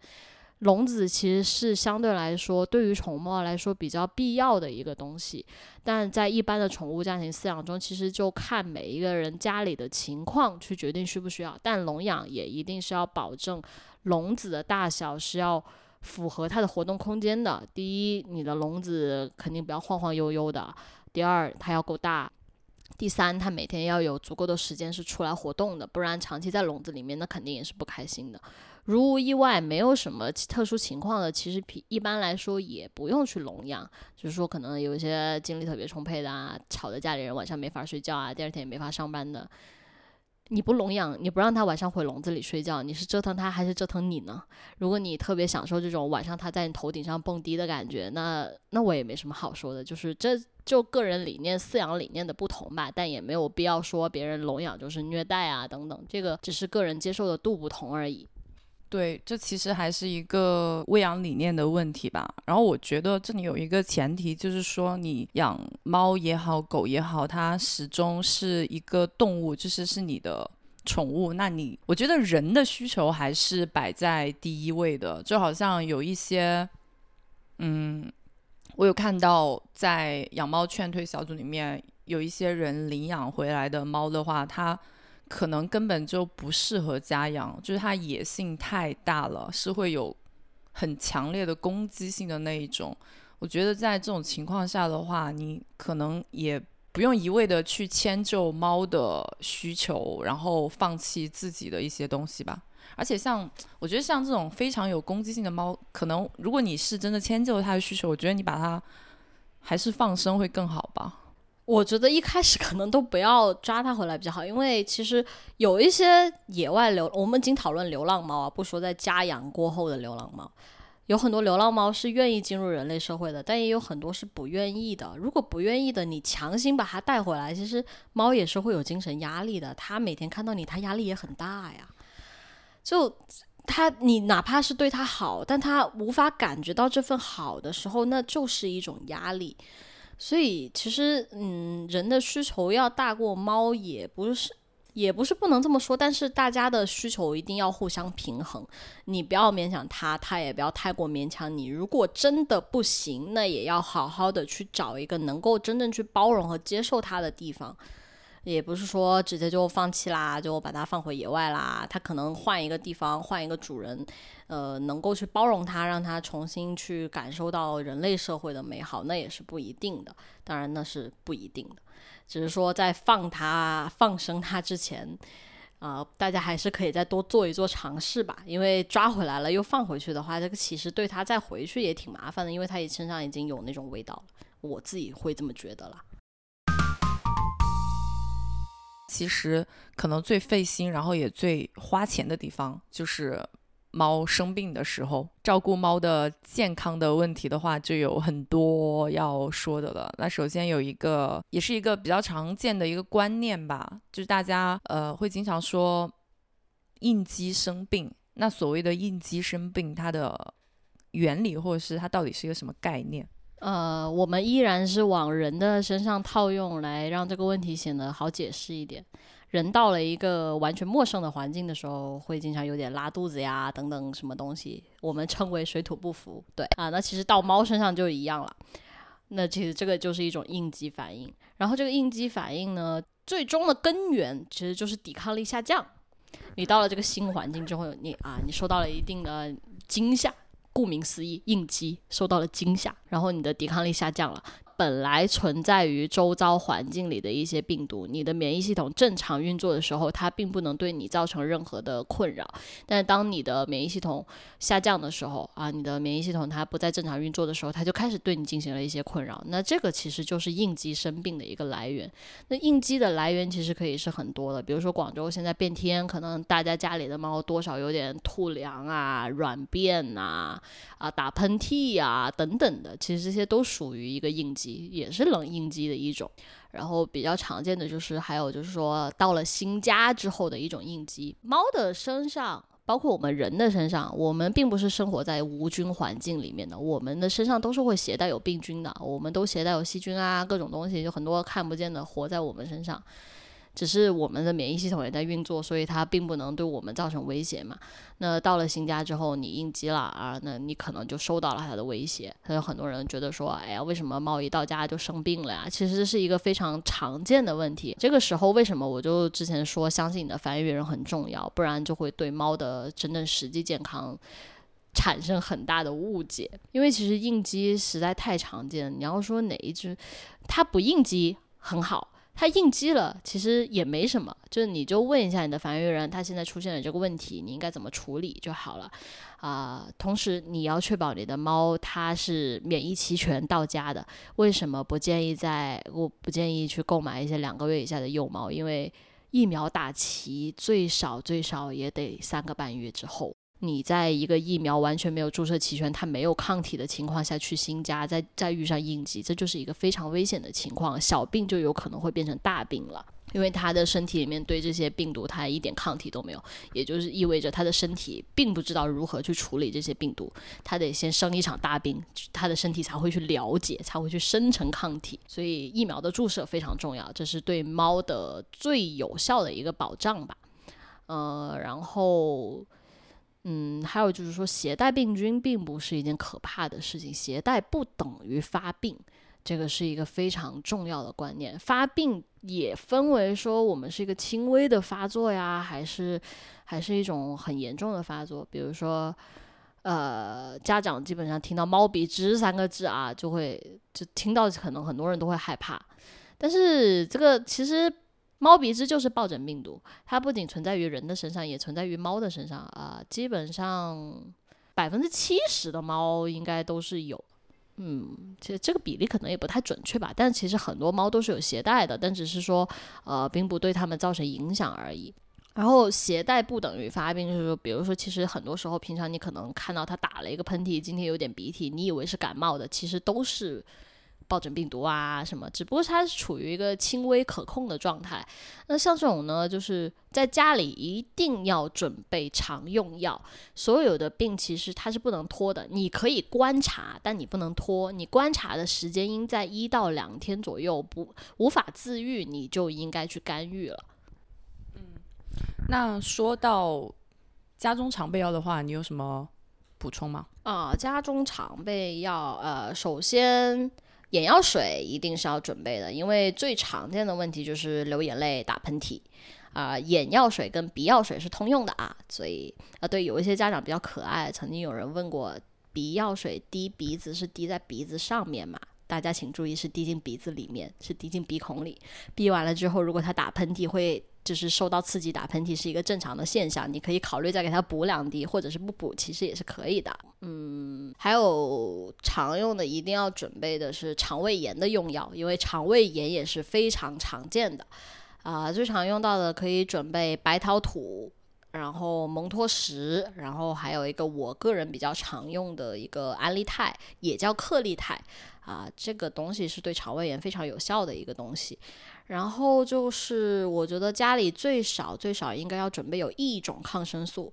笼子其实是相对来说对于宠物来说比较必要的一个东西，但在一般的宠物家庭饲养中，其实就看每一个人家里的情况去决定需不需要。但笼养也一定是要保证笼子的大小是要符合它的活动空间的。第一，你的笼子肯定不要晃晃悠悠的；第二，它要够大；第三，它每天要有足够的时间是出来活动的，不然长期在笼子里面，那肯定也是不开心的。如无意外，没有什么特殊情况的，其实一般来说也不用去笼养。就是说，可能有一些精力特别充沛的啊，吵的家里人晚上没法睡觉啊，第二天也没法上班的，你不笼养，你不让他晚上回笼子里睡觉，你是折腾他还是折腾你呢？如果你特别享受这种晚上他在你头顶上蹦迪的感觉，那那我也没什么好说的，就是这就个人理念、饲养理念的不同吧。但也没有必要说别人笼养就是虐待啊等等，这个只是个人接受的度不同而已。对，这其实还是一个喂养理念的问题吧。然后我觉得这里有一个前提，就是说你养猫也好，狗也好，它始终是一个动物，就是是你的宠物。那你，我觉得人的需求还是摆在第一位的。就好像有一些，嗯，我有看到在养猫劝退小组里面，有一些人领养回来的猫的话，它。可能根本就不适合家养，就是它野性太大了，是会有很强烈的攻击性的那一种。我觉得在这种情况下的话，你可能也不用一味的去迁就猫的需求，然后放弃自己的一些东西吧。而且像我觉得像这种非常有攻击性的猫，可能如果你是真的迁就它的需求，我觉得你把它还是放生会更好吧。我觉得一开始可能都不要抓它回来比较好，因为其实有一些野外流，我们仅讨论流浪猫啊，不说在家养过后的流浪猫，有很多流浪猫是愿意进入人类社会的，但也有很多是不愿意的。如果不愿意的，你强行把它带回来，其实猫也是会有精神压力的。它每天看到你，它压力也很大呀。就它，你哪怕是对它好，但它无法感觉到这份好的时候，那就是一种压力。所以其实，嗯，人的需求要大过猫，也不是，也不是不能这么说。但是大家的需求一定要互相平衡，你不要勉强他，他也不要太过勉强你。如果真的不行，那也要好好的去找一个能够真正去包容和接受他的地方。也不是说直接就放弃啦，就把它放回野外啦。它可能换一个地方，换一个主人，呃，能够去包容它，让它重新去感受到人类社会的美好，那也是不一定的。当然那是不一定的，只是说在放它、放生它之前，啊，大家还是可以再多做一做尝试吧。因为抓回来了又放回去的话，这个其实对它再回去也挺麻烦的，因为它身上已经有那种味道了。我自己会这么觉得啦。其实可能最费心，然后也最花钱的地方，就是猫生病的时候，照顾猫的健康的问题的话，就有很多要说的了。那首先有一个，也是一个比较常见的一个观念吧，就是大家呃会经常说应激生病。那所谓的应激生病，它的原理或者是它到底是一个什么概念？呃，我们依然是往人的身上套用，来让这个问题显得好解释一点。人到了一个完全陌生的环境的时候，会经常有点拉肚子呀，等等什么东西，我们称为水土不服。对啊，那其实到猫身上就一样了。那其实这个就是一种应激反应。然后这个应激反应呢，最终的根源其实就是抵抗力下降。你到了这个新环境之后，你啊，你受到了一定的惊吓。顾名思义，应激受到了惊吓，然后你的抵抗力下降了。本来存在于周遭环境里的一些病毒，你的免疫系统正常运作的时候，它并不能对你造成任何的困扰。但是当你的免疫系统下降的时候，啊，你的免疫系统它不再正常运作的时候，它就开始对你进行了一些困扰。那这个其实就是应激生病的一个来源。那应激的来源其实可以是很多的，比如说广州现在变天，可能大家家里的猫多少有点吐粮啊、软便呐、啊打喷嚏呀等等的，其实这些都属于一个应激。也是冷应激的一种，然后比较常见的就是还有就是说到了新家之后的一种应激。猫的身上，包括我们人的身上，我们并不是生活在无菌环境里面的，我们的身上都是会携带有病菌的，我们都携带有细菌啊，各种东西，就很多看不见的活在我们身上。只是我们的免疫系统也在运作，所以它并不能对我们造成威胁嘛。那到了新家之后，你应激了啊，那你可能就受到了它的威胁。所以很多人觉得说，哎呀，为什么猫一到家就生病了呀？其实这是一个非常常见的问题。这个时候为什么我就之前说相信你的繁育人很重要，不然就会对猫的真正实际健康。产生很大的误解，因为其实应激实在太常见。你要说哪一只它不应激很好，它应激了其实也没什么，就是你就问一下你的繁育人，他现在出现了这个问题，你应该怎么处理就好了啊。同时你要确保你的猫它是免疫齐全到家的。为什么不建议在我不建议去购买一些两个月以下的幼猫？因为疫苗打齐最少最少也得三个半月之后。你在一个疫苗完全没有注射齐全，它没有抗体的情况下去新家，再再遇上应激，这就是一个非常危险的情况。小病就有可能会变成大病了，因为他的身体里面对这些病毒他一点抗体都没有，也就是意味着他的身体并不知道如何去处理这些病毒，他得先生一场大病，他的身体才会去了解，才会去生成抗体。所以疫苗的注射非常重要，这是对猫的最有效的一个保障吧。呃，然后。嗯，还有就是说，携带病菌并不是一件可怕的事情，携带不等于发病，这个是一个非常重要的观念。发病也分为说，我们是一个轻微的发作呀，还是还是一种很严重的发作。比如说，呃，家长基本上听到“猫鼻支”三个字啊，就会就听到可能很多人都会害怕，但是这个其实。猫鼻支就是疱疹病毒，它不仅存在于人的身上，也存在于猫的身上啊。基本上百分之七十的猫应该都是有，嗯，其实这个比例可能也不太准确吧。但其实很多猫都是有携带的，但只是说呃，并不对它们造成影响而已。然后携带不等于发病，就是说，比如说，其实很多时候平常你可能看到它打了一个喷嚏，今天有点鼻涕，你以为是感冒的，其实都是。疱疹病毒啊，什么？只不过它是处于一个轻微可控的状态。那像这种呢，就是在家里一定要准备常用药。所有的病其实它是不能拖的，你可以观察，但你不能拖。你观察的时间应在一到两天左右，不无法自愈，你就应该去干预了。嗯，那说到家中常备药的话，你有什么补充吗？啊，家中常备药，呃，首先。眼药水一定是要准备的，因为最常见的问题就是流眼泪、打喷嚏，啊，眼药水跟鼻药水是通用的啊，所以啊，对，有一些家长比较可爱，曾经有人问过，鼻药水滴鼻子是滴在鼻子上面吗？大家请注意，是滴进鼻子里面，是滴进鼻孔里。滴完了之后，如果他打喷嚏，会就是受到刺激打喷嚏，是一个正常的现象。你可以考虑再给他补两滴，或者是不补，其实也是可以的。嗯，还有常用的一定要准备的是肠胃炎的用药，因为肠胃炎也是非常常见的。啊，最常用到的可以准备白陶土。然后蒙脱石，然后还有一个我个人比较常用的一个安利泰，也叫克利泰，啊，这个东西是对肠胃炎非常有效的一个东西。然后就是我觉得家里最少最少应该要准备有一种抗生素。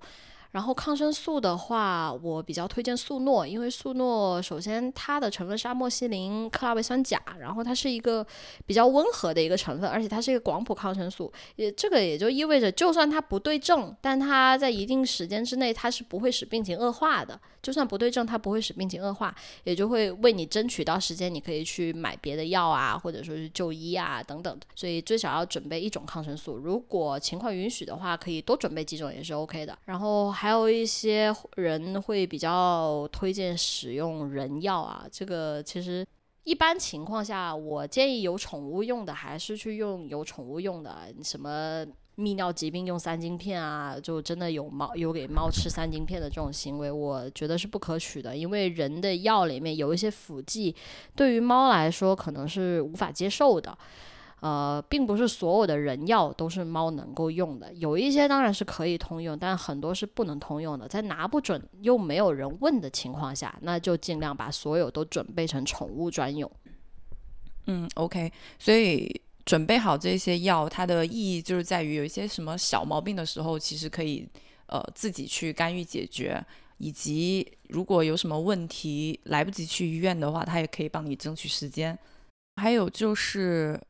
然后抗生素的话，我比较推荐速诺，因为速诺首先它的成分是阿莫西林克拉维酸钾，然后它是一个比较温和的一个成分，而且它是一个广谱抗生素，也这个也就意味着，就算它不对症，但它在一定时间之内，它是不会使病情恶化的。就算不对症，它不会使病情恶化，也就会为你争取到时间，你可以去买别的药啊，或者说是就医啊等等。所以最少要准备一种抗生素，如果情况允许的话，可以多准备几种也是 OK 的。然后还有一些人会比较推荐使用人药啊，这个其实一般情况下，我建议有宠物用的还是去用有宠物用的，什么。泌尿疾病用三金片啊，就真的有猫有给猫吃三金片的这种行为，我觉得是不可取的。因为人的药里面有一些辅剂，对于猫来说可能是无法接受的。呃，并不是所有的人药都是猫能够用的，有一些当然是可以通用，但很多是不能通用的。在拿不准又没有人问的情况下，那就尽量把所有都准备成宠物专用。嗯，OK，所以。准备好这些药，它的意义就是在于有一些什么小毛病的时候，其实可以呃自己去干预解决，以及如果有什么问题来不及去医院的话，它也可以帮你争取时间。还有就是，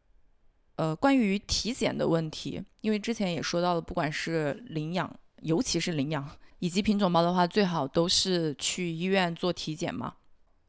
呃，关于体检的问题，因为之前也说到了，不管是领养，尤其是领养以及品种猫的话，最好都是去医院做体检嘛。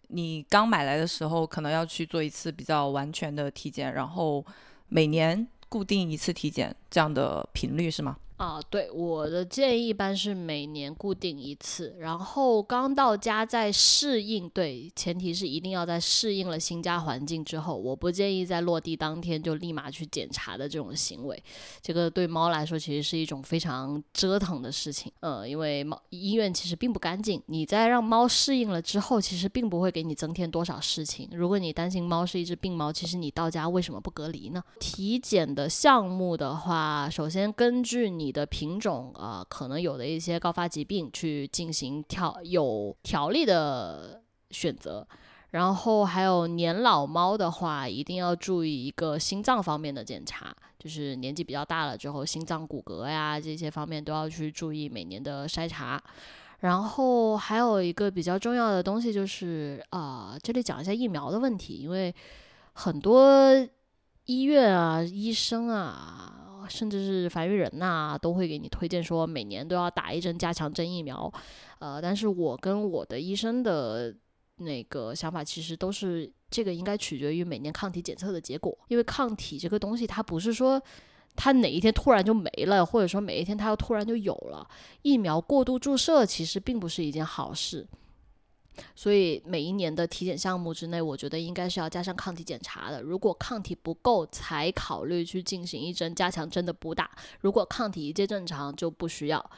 你刚买来的时候，可能要去做一次比较完全的体检，然后每年固定一次体检，这样的频率是吗？啊，对，我的建议一般是每年固定一次，然后刚到家在适应，对，前提是一定要在适应了新家环境之后，我不建议在落地当天就立马去检查的这种行为，这个对猫来说其实是一种非常折腾的事情，呃，因为猫医院其实并不干净，你在让猫适应了之后，其实并不会给你增添多少事情。如果你担心猫是一只病猫，其实你到家为什么不隔离呢？体检的项目的话，首先根据你。的品种啊，可能有的一些高发疾病，去进行条有条例的选择。然后还有年老猫的话，一定要注意一个心脏方面的检查，就是年纪比较大了之后，心脏骨骼呀这些方面都要去注意每年的筛查。然后还有一个比较重要的东西就是啊，这里讲一下疫苗的问题，因为很多医院啊、医生啊。甚至是繁育人呐，都会给你推荐说每年都要打一针加强针疫苗，呃，但是我跟我的医生的那个想法其实都是这个应该取决于每年抗体检测的结果，因为抗体这个东西它不是说它哪一天突然就没了，或者说每一天它又突然就有了，疫苗过度注射其实并不是一件好事。所以每一年的体检项目之内，我觉得应该是要加上抗体检查的。如果抗体不够，才考虑去进行一针加强针的补打。如果抗体一切正常，就不需要。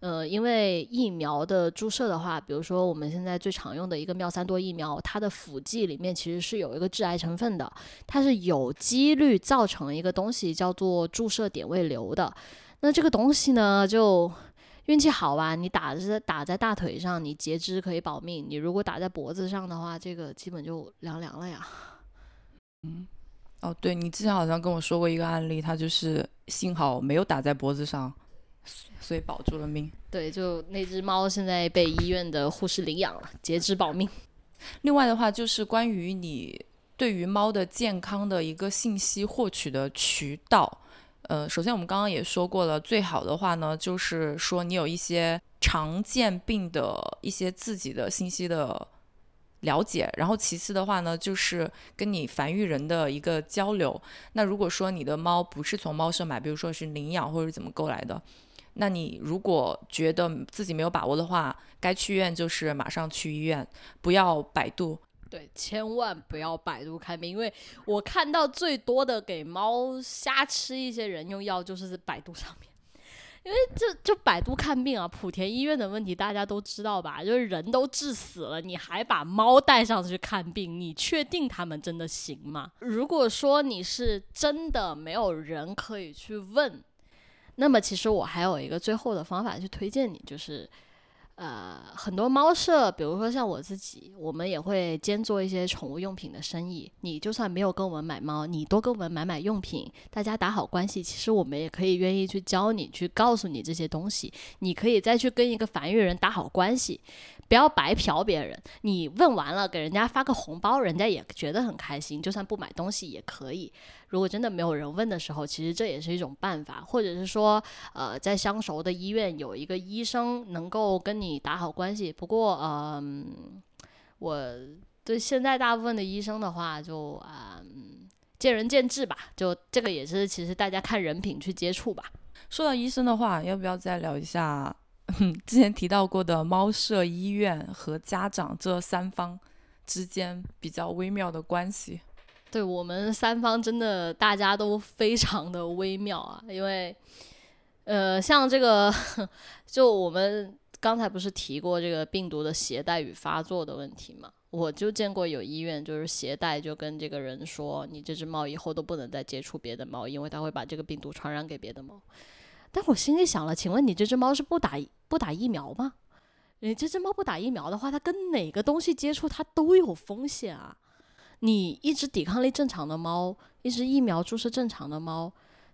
呃，因为疫苗的注射的话，比如说我们现在最常用的一个妙三多疫苗，它的辅剂里面其实是有一个致癌成分的，它是有几率造成一个东西叫做注射点位瘤的。那这个东西呢，就。运气好吧，你打的是打在大腿上，你截肢可以保命。你如果打在脖子上的话，这个基本就凉凉了呀。嗯，哦，对你之前好像跟我说过一个案例，他就是幸好没有打在脖子上，所以保住了命。对，就那只猫现在被医院的护士领养了，截肢保命。另外的话，就是关于你对于猫的健康的一个信息获取的渠道。呃，首先我们刚刚也说过了，最好的话呢，就是说你有一些常见病的一些自己的信息的了解，然后其次的话呢，就是跟你繁育人的一个交流。那如果说你的猫不是从猫舍买，比如说是领养或者是怎么购来的，那你如果觉得自己没有把握的话，该去医院就是马上去医院，不要百度。对，千万不要百度看病，因为我看到最多的给猫瞎吃一些人用药，就是在百度上面。因为这就百度看病啊，莆田医院的问题大家都知道吧？就是人都治死了，你还把猫带上去看病，你确定他们真的行吗？如果说你是真的没有人可以去问，那么其实我还有一个最后的方法去推荐你，就是。呃，很多猫舍，比如说像我自己，我们也会兼做一些宠物用品的生意。你就算没有跟我们买猫，你多跟我们买买用品，大家打好关系，其实我们也可以愿意去教你，去告诉你这些东西。你可以再去跟一个繁育人打好关系。不要白嫖别人，你问完了给人家发个红包，人家也觉得很开心。就算不买东西也可以。如果真的没有人问的时候，其实这也是一种办法，或者是说，呃，在相熟的医院有一个医生能够跟你打好关系。不过，嗯，我对现在大部分的医生的话，就啊，见仁见智吧。就这个也是，其实大家看人品去接触吧。说到医生的话，要不要再聊一下？之前提到过的猫舍、医院和家长这三方之间比较微妙的关系，对我们三方真的大家都非常的微妙啊，因为，呃，像这个，就我们刚才不是提过这个病毒的携带与发作的问题嘛？我就见过有医院就是携带就跟这个人说，你这只猫以后都不能再接触别的猫，因为它会把这个病毒传染给别的猫。但我心里想了，请问你这只猫是不打不打疫苗吗？你这只猫不打疫苗的话，它跟哪个东西接触，它都有风险啊！你一只抵抗力正常的猫，一只疫苗注射正常的猫，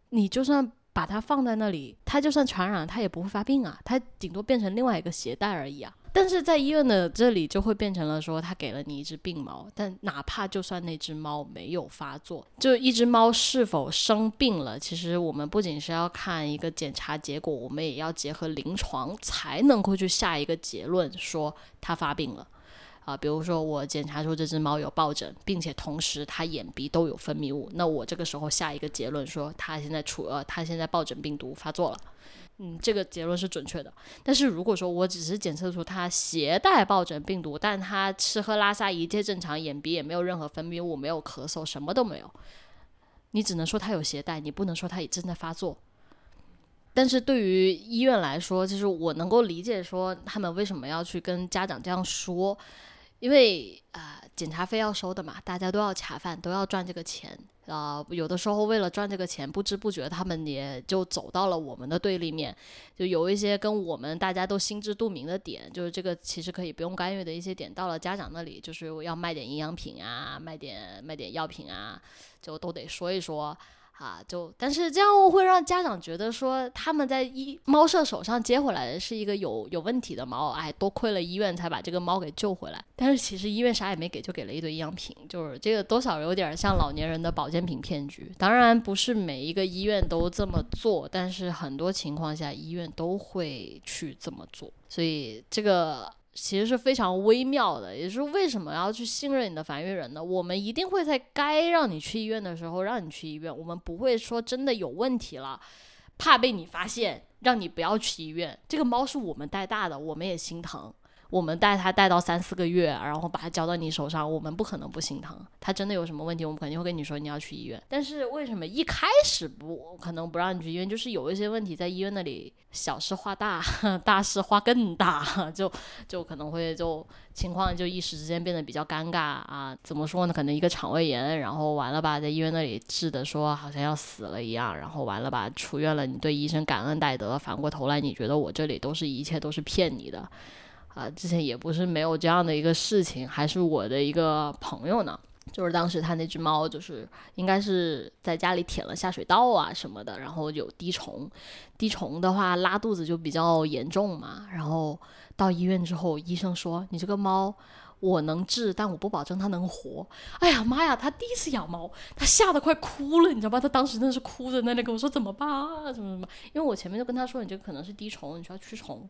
你就算把它放在那里，它就算传染，它也不会发病啊，它顶多变成另外一个携带而已啊。但是在医院的这里就会变成了说，他给了你一只病猫，但哪怕就算那只猫没有发作，就一只猫是否生病了，其实我们不仅是要看一个检查结果，我们也要结合临床才能够去下一个结论，说它发病了。啊，比如说我检查出这只猫有疱疹，并且同时它眼鼻都有分泌物，那我这个时候下一个结论说它现在处呃它现在疱疹病毒发作了，嗯，这个结论是准确的。但是如果说我只是检测出他携带疱疹病毒，但他吃喝拉撒一切正常，眼鼻也没有任何分泌物，没有咳嗽，什么都没有，你只能说他有携带，你不能说他也正在发作。但是对于医院来说，就是我能够理解说他们为什么要去跟家长这样说。因为啊，检查费要收的嘛，大家都要卡饭，都要赚这个钱啊。有的时候为了赚这个钱，不知不觉他们也就走到了我们的对立面。就有一些跟我们大家都心知肚明的点，就是这个其实可以不用干预的一些点，到了家长那里，就是要卖点营养品啊，卖点卖点药品啊，就都得说一说。啊，就但是这样会让家长觉得说他们在医猫舍手上接回来的是一个有有问题的猫，哎，多亏了医院才把这个猫给救回来。但是其实医院啥也没给，就给了一堆营养品，就是这个多少有点像老年人的保健品骗局。当然不是每一个医院都这么做，但是很多情况下医院都会去这么做，所以这个。其实是非常微妙的，也是为什么要去信任你的繁育人呢？我们一定会在该让你去医院的时候让你去医院，我们不会说真的有问题了，怕被你发现让你不要去医院。这个猫是我们带大的，我们也心疼。我们带他带到三四个月，然后把他交到你手上，我们不可能不心疼。他真的有什么问题，我们肯定会跟你说你要去医院。但是为什么一开始不可能不让你去医院？就是有一些问题在医院那里小事化大，大事化更大，就就可能会就情况就一时之间变得比较尴尬啊。怎么说呢？可能一个肠胃炎，然后完了吧，在医院那里治的说好像要死了一样，然后完了吧，出院了，你对医生感恩戴德，反过头来你觉得我这里都是一切都是骗你的。啊，之前也不是没有这样的一个事情，还是我的一个朋友呢，就是当时他那只猫就是应该是在家里舔了下水道啊什么的，然后有滴虫，滴虫的话拉肚子就比较严重嘛，然后到医院之后，医生说你这个猫我能治，但我不保证它能活。哎呀妈呀，他第一次养猫，他吓得快哭了，你知道吧？他当时真的是哭着在那里跟我说怎么办啊，怎么怎么？因为我前面就跟他说，你这个可能是滴虫，你需要驱虫。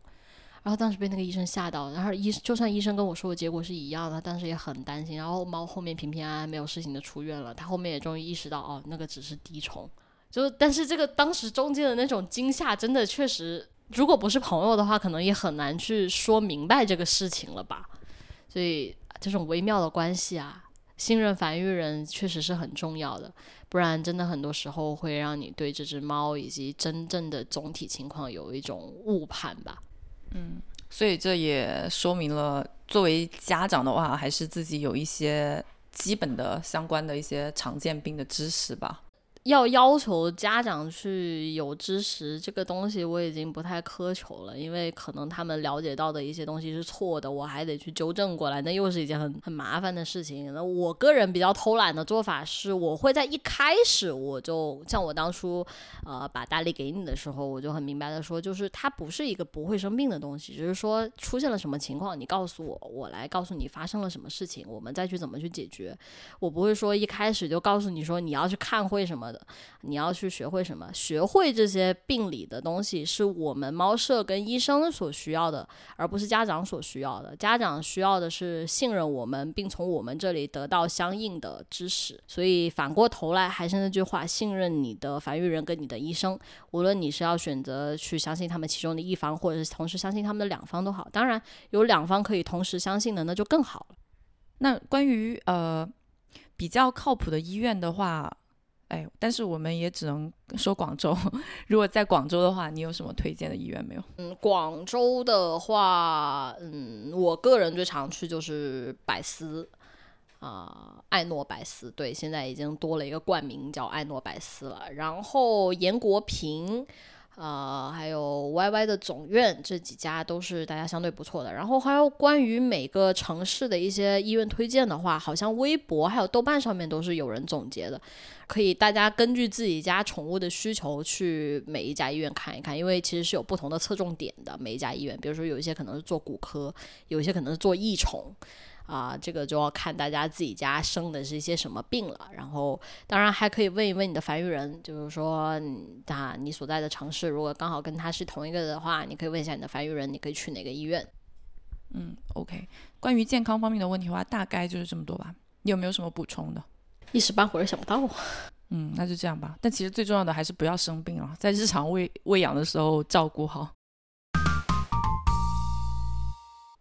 然后当时被那个医生吓到，然后医就算医生跟我说的结果是一样的，当时也很担心。然后猫后面平平安安没有事情的出院了，他后面也终于意识到，哦，那个只是滴虫。就但是这个当时中间的那种惊吓，真的确实，如果不是朋友的话，可能也很难去说明白这个事情了吧。所以这种微妙的关系啊，信任繁育人确实是很重要的，不然真的很多时候会让你对这只猫以及真正的总体情况有一种误判吧。嗯，所以这也说明了，作为家长的话，还是自己有一些基本的相关的一些常见病的知识吧。要要求家长去有知识这个东西，我已经不太苛求了，因为可能他们了解到的一些东西是错的，我还得去纠正过来，那又是一件很很麻烦的事情。那我个人比较偷懒的做法是，我会在一开始我就像我当初呃把大力给你的时候，我就很明白的说，就是它不是一个不会生病的东西，只是说出现了什么情况，你告诉我，我来告诉你发生了什么事情，我们再去怎么去解决。我不会说一开始就告诉你说你要去看会什么的。你要去学会什么？学会这些病理的东西，是我们猫舍跟医生所需要的，而不是家长所需要的。家长需要的是信任我们，并从我们这里得到相应的知识。所以反过头来，还是那句话，信任你的繁育人跟你的医生，无论你是要选择去相信他们其中的一方，或者是同时相信他们的两方都好。当然，有两方可以同时相信的，那就更好了。那关于呃比较靠谱的医院的话。哎，但是我们也只能说广州。如果在广州的话，你有什么推荐的医院没有？嗯，广州的话，嗯，我个人最常去就是百思啊，爱诺百思。对，现在已经多了一个冠名叫爱诺百思了。然后严国平。呃，还有 Y Y 的总院这几家都是大家相对不错的。然后还有关于每个城市的一些医院推荐的话，好像微博还有豆瓣上面都是有人总结的。可以大家根据自己家宠物的需求去每一家医院看一看，因为其实是有不同的侧重点的。每一家医院，比如说有一些可能是做骨科，有一些可能是做益宠。啊，这个就要看大家自己家生的是一些什么病了。然后，当然还可以问一问你的繁育人，就是说，他你所在的城市如果刚好跟他是同一个的话，你可以问一下你的繁育人，你可以去哪个医院。嗯，OK。关于健康方面的问题的话，大概就是这么多吧。你有没有什么补充的？一时半会儿想不到。嗯，那就这样吧。但其实最重要的还是不要生病了，在日常喂喂养的时候照顾好。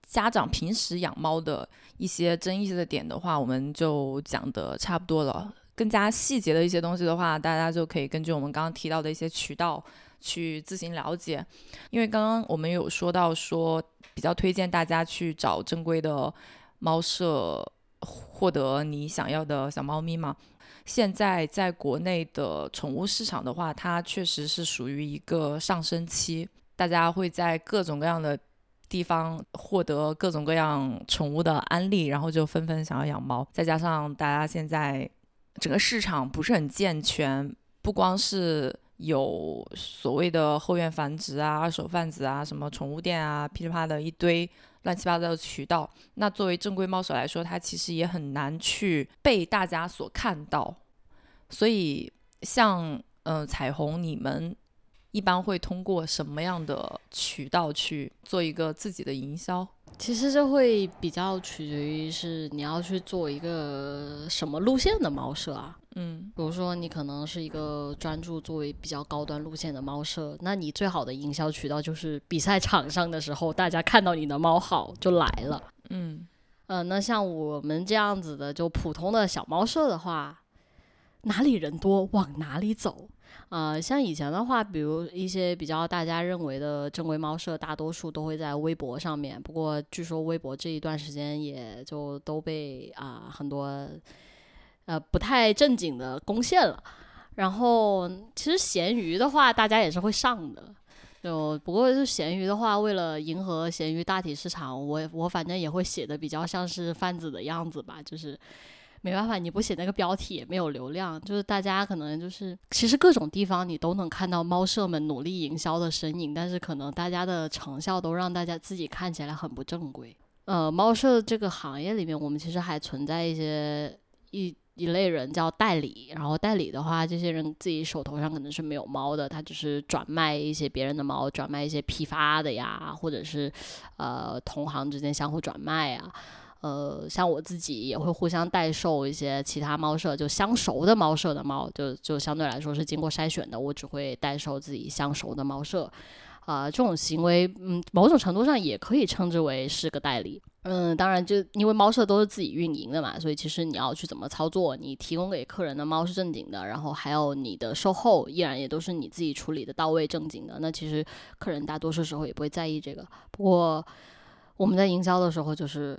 家长平时养猫的一些争议的点的话，我们就讲的差不多了。更加细节的一些东西的话，大家就可以根据我们刚刚提到的一些渠道去自行了解。因为刚刚我们有说到说，比较推荐大家去找正规的猫舍，获得你想要的小猫咪嘛。现在在国内的宠物市场的话，它确实是属于一个上升期，大家会在各种各样的。地方获得各种各样宠物的安利，然后就纷纷想要养猫。再加上大家现在整个市场不是很健全，不光是有所谓的后院繁殖啊、二手贩子啊、什么宠物店啊，噼里啪的一堆乱七八糟的渠道。那作为正规猫舍来说，它其实也很难去被大家所看到。所以，像嗯彩虹，你们。一般会通过什么样的渠道去做一个自己的营销？其实这会比较取决于是你要去做一个什么路线的猫舍啊。嗯，比如说你可能是一个专注作为比较高端路线的猫舍，那你最好的营销渠道就是比赛场上的时候，大家看到你的猫好就来了。嗯，呃，那像我们这样子的就普通的小猫舍的话，哪里人多往哪里走。呃，像以前的话，比如一些比较大家认为的正规猫舍，大多数都会在微博上面。不过据说微博这一段时间也就都被啊很多呃不太正经的攻陷了。然后其实闲鱼的话，大家也是会上的。就不过是闲鱼的话，为了迎合闲鱼大体市场，我我反正也会写的比较像是贩子的样子吧，就是。没办法，你不写那个标题也没有流量。就是大家可能就是，其实各种地方你都能看到猫舍们努力营销的身影，但是可能大家的成效都让大家自己看起来很不正规。呃，猫舍这个行业里面，我们其实还存在一些一一类人叫代理。然后代理的话，这些人自己手头上可能是没有猫的，他只是转卖一些别人的猫，转卖一些批发的呀，或者是呃同行之间相互转卖啊。呃，像我自己也会互相代售一些其他猫舍，就相熟的猫舍的猫，就就相对来说是经过筛选的。我只会代售自己相熟的猫舍，啊，这种行为，嗯，某种程度上也可以称之为是个代理。嗯，当然，就因为猫舍都是自己运营的嘛，所以其实你要去怎么操作，你提供给客人的猫是正经的，然后还有你的售后依然也都是你自己处理的到位正经的。那其实客人大多数时候也不会在意这个。不过我们在营销的时候就是。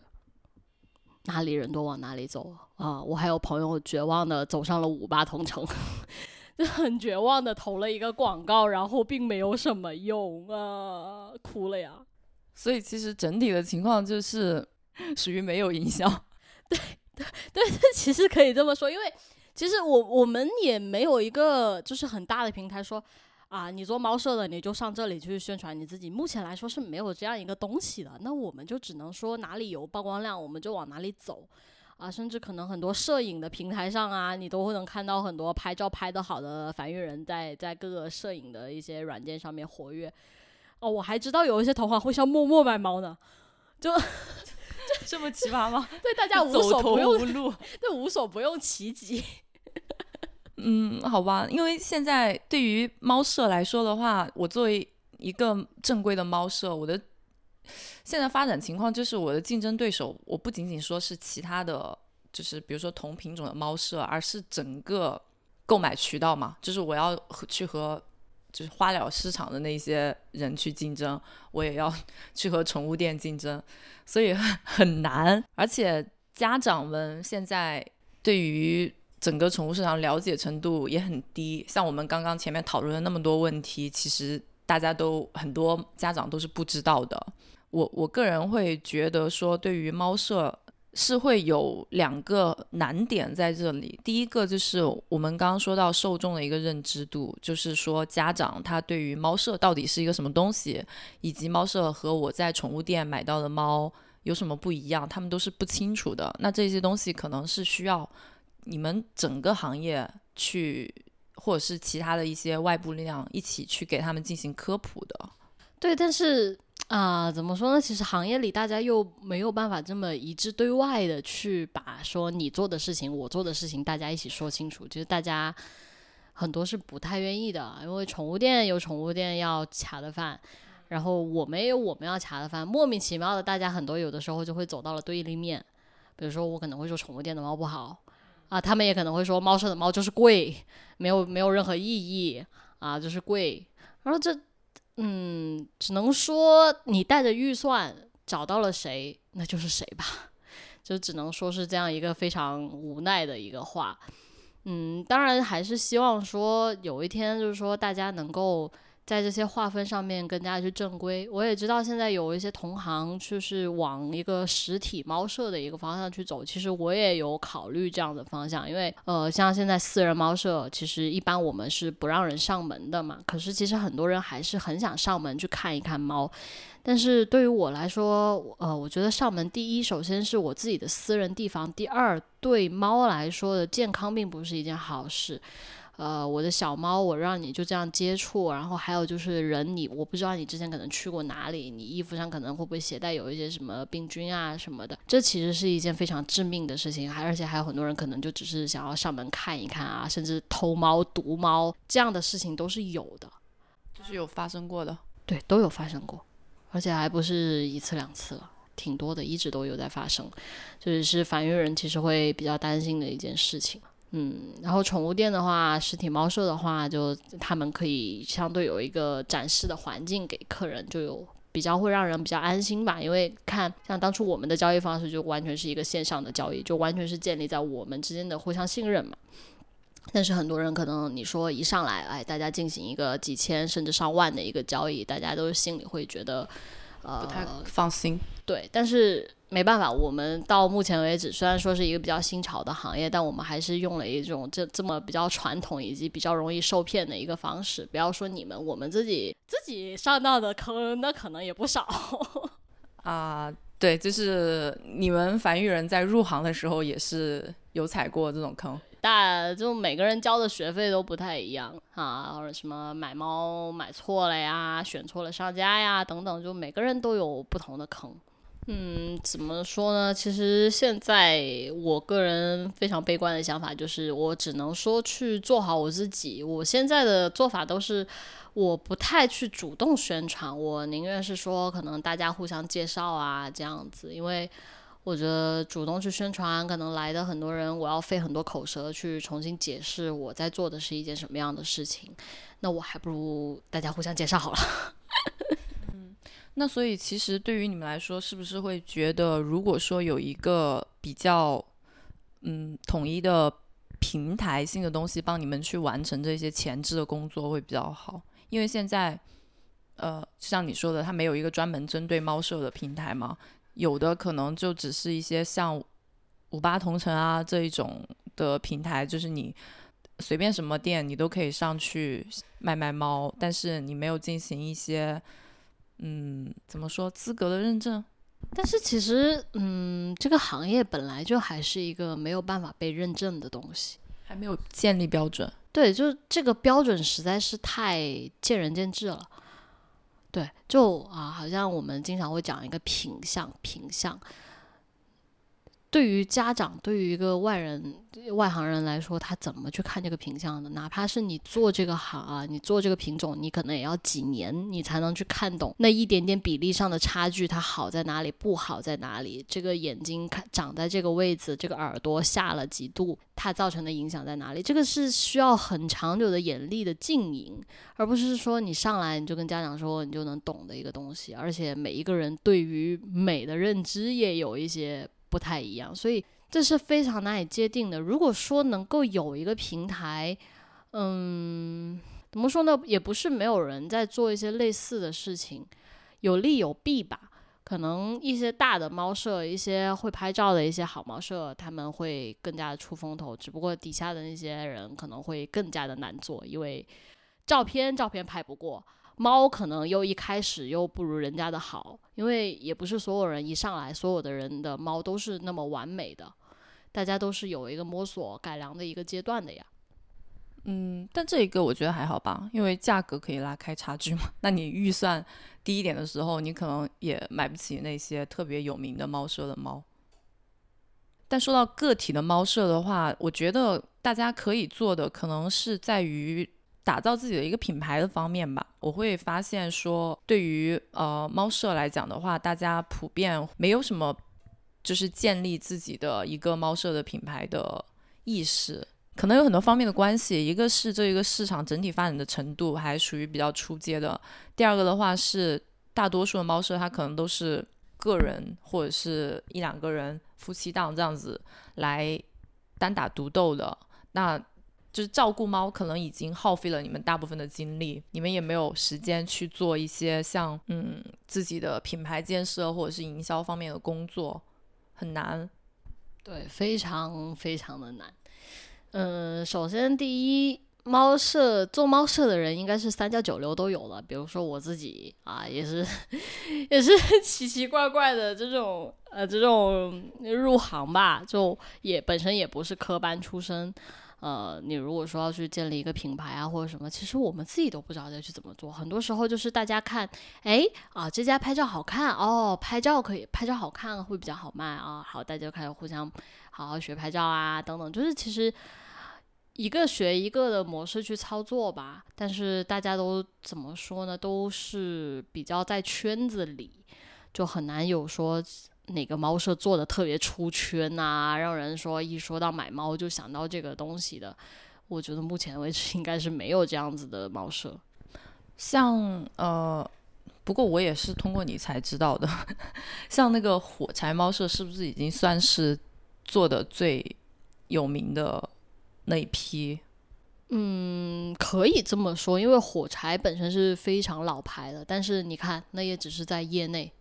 哪里人多往哪里走啊！我还有朋友绝望的走上了五八同城，就很绝望的投了一个广告，然后并没有什么用啊，哭了呀。所以其实整体的情况就是 属于没有营销。对 对对，其实可以这么说，因为其实我我们也没有一个就是很大的平台说。啊，你做猫舍的，你就上这里去宣传你自己。目前来说是没有这样一个东西的，那我们就只能说哪里有曝光量，我们就往哪里走。啊，甚至可能很多摄影的平台上啊，你都会能看到很多拍照拍得好的繁育人在在各个摄影的一些软件上面活跃。哦，我还知道有一些同行会像陌陌卖猫呢，就 这么奇葩吗？对，大家无所不用，对，无所不用其极。嗯，好吧，因为现在对于猫舍来说的话，我作为一个正规的猫舍，我的现在发展情况就是我的竞争对手，我不仅仅说是其他的，就是比如说同品种的猫舍，而是整个购买渠道嘛，就是我要去和就是花鸟市场的那些人去竞争，我也要 去和宠物店竞争，所以 很难，而且家长们现在对于。整个宠物市场了解程度也很低，像我们刚刚前面讨论了那么多问题，其实大家都很多家长都是不知道的。我我个人会觉得说，对于猫舍是会有两个难点在这里。第一个就是我们刚刚说到受众的一个认知度，就是说家长他对于猫舍到底是一个什么东西，以及猫舍和我在宠物店买到的猫有什么不一样，他们都是不清楚的。那这些东西可能是需要你们整个行业去，或者是其他的一些外部力量一起去给他们进行科普的。对，但是。啊，怎么说呢？其实行业里大家又没有办法这么一致对外的去把说你做的事情、我做的事情大家一起说清楚。其实大家很多是不太愿意的，因为宠物店有宠物店要卡的饭，然后我们也有我们要卡的饭，莫名其妙的，大家很多有的时候就会走到了对立面。比如说我可能会说宠物店的猫不好啊，他们也可能会说猫舍的猫就是贵，没有没有任何意义啊，就是贵。然后这。嗯，只能说你带着预算找到了谁，那就是谁吧，就只能说是这样一个非常无奈的一个话。嗯，当然还是希望说有一天，就是说大家能够。在这些划分上面更加去正规。我也知道现在有一些同行就是往一个实体猫舍的一个方向去走。其实我也有考虑这样的方向，因为呃，像现在私人猫舍，其实一般我们是不让人上门的嘛。可是其实很多人还是很想上门去看一看猫。但是对于我来说，呃，我觉得上门第一，首先是我自己的私人地方；第二，对猫来说的健康并不是一件好事。呃，我的小猫，我让你就这样接触，然后还有就是人，你我不知道你之前可能去过哪里，你衣服上可能会不会携带有一些什么病菌啊什么的，这其实是一件非常致命的事情，还而且还有很多人可能就只是想要上门看一看啊，甚至偷猫毒猫这样的事情都是有的，就是有发生过的，对，都有发生过，而且还不是一次两次了，挺多的，一直都有在发生，就是是繁育人其实会比较担心的一件事情。嗯，然后宠物店的话，实体猫舍的话，就他们可以相对有一个展示的环境给客人，就有比较会让人比较安心吧。因为看像当初我们的交易方式就完全是一个线上的交易，就完全是建立在我们之间的互相信任嘛。但是很多人可能你说一上来，哎，大家进行一个几千甚至上万的一个交易，大家都心里会觉得呃不太放心。对，但是。没办法，我们到目前为止虽然说是一个比较新潮的行业，但我们还是用了一种这这么比较传统以及比较容易受骗的一个方式。不要说你们，我们自己自己上当的坑，那可能也不少 啊。对，就是你们繁育人在入行的时候也是有踩过这种坑，但就每个人交的学费都不太一样啊，或者什么买猫买错了呀，选错了商家呀等等，就每个人都有不同的坑。嗯，怎么说呢？其实现在我个人非常悲观的想法就是，我只能说去做好我自己。我现在的做法都是，我不太去主动宣传，我宁愿是说可能大家互相介绍啊这样子，因为我觉得主动去宣传，可能来的很多人，我要费很多口舌去重新解释我在做的是一件什么样的事情，那我还不如大家互相介绍好了。那所以，其实对于你们来说，是不是会觉得，如果说有一个比较，嗯，统一的平台性的东西帮你们去完成这些前置的工作会比较好？因为现在，呃，像你说的，它没有一个专门针对猫舍的平台嘛，有的可能就只是一些像五八同城啊这一种的平台，就是你随便什么店你都可以上去卖卖猫，但是你没有进行一些。嗯，怎么说资格的认证？但是其实，嗯，这个行业本来就还是一个没有办法被认证的东西，还没有建立标准。对，就是这个标准实在是太见仁见智了。对，就啊，好像我们经常会讲一个品相，品相。对于家长，对于一个外人、外行人来说，他怎么去看这个品相的？哪怕是你做这个行啊，你做这个品种，你可能也要几年，你才能去看懂那一点点比例上的差距，它好在哪里，不好在哪里？这个眼睛看长在这个位置，这个耳朵下了几度，它造成的影响在哪里？这个是需要很长久的眼力的经营，而不是说你上来你就跟家长说你就能懂的一个东西。而且每一个人对于美的认知也有一些。不太一样，所以这是非常难以界定的。如果说能够有一个平台，嗯，怎么说呢？也不是没有人在做一些类似的事情，有利有弊吧。可能一些大的猫舍，一些会拍照的一些好猫舍，他们会更加的出风头。只不过底下的那些人可能会更加的难做，因为照片照片拍不过，猫可能又一开始又不如人家的好，因为也不是所有人一上来所有的人的猫都是那么完美的，大家都是有一个摸索改良的一个阶段的呀。嗯，但这一个我觉得还好吧，因为价格可以拉开差距嘛。那你预算低一点的时候，你可能也买不起那些特别有名的猫舍的猫。但说到个体的猫舍的话，我觉得大家可以做的可能是在于打造自己的一个品牌的方面吧。我会发现说，对于呃猫舍来讲的话，大家普遍没有什么就是建立自己的一个猫舍的品牌的意识。可能有很多方面的关系，一个是这一个市场整体发展的程度还属于比较初阶的，第二个的话是大多数的猫舍它可能都是个人或者是一两个人夫妻档这样子来单打独斗的，那就是照顾猫可能已经耗费了你们大部分的精力，你们也没有时间去做一些像嗯自己的品牌建设或者是营销方面的工作，很难，对，非常非常的难。嗯，首先第一，猫舍做猫舍的人应该是三教九流都有了。比如说我自己啊，也是 也是 奇奇怪怪的这种呃这种入行吧，就也本身也不是科班出身。呃，你如果说要去建立一个品牌啊或者什么，其实我们自己都不知道要去怎么做。很多时候就是大家看，哎啊这家拍照好看哦，拍照可以拍照好看会比较好卖啊，好大家就开始互相好好学拍照啊等等，就是其实。一个学一个的模式去操作吧，但是大家都怎么说呢？都是比较在圈子里，就很难有说哪个猫舍做的特别出圈啊，让人说一说到买猫就想到这个东西的。我觉得目前为止应该是没有这样子的猫舍。像呃，不过我也是通过你才知道的，像那个火柴猫舍是不是已经算是做的最有名的？那一批，嗯，可以这么说，因为火柴本身是非常老牌的，但是你看，那也只是在业内，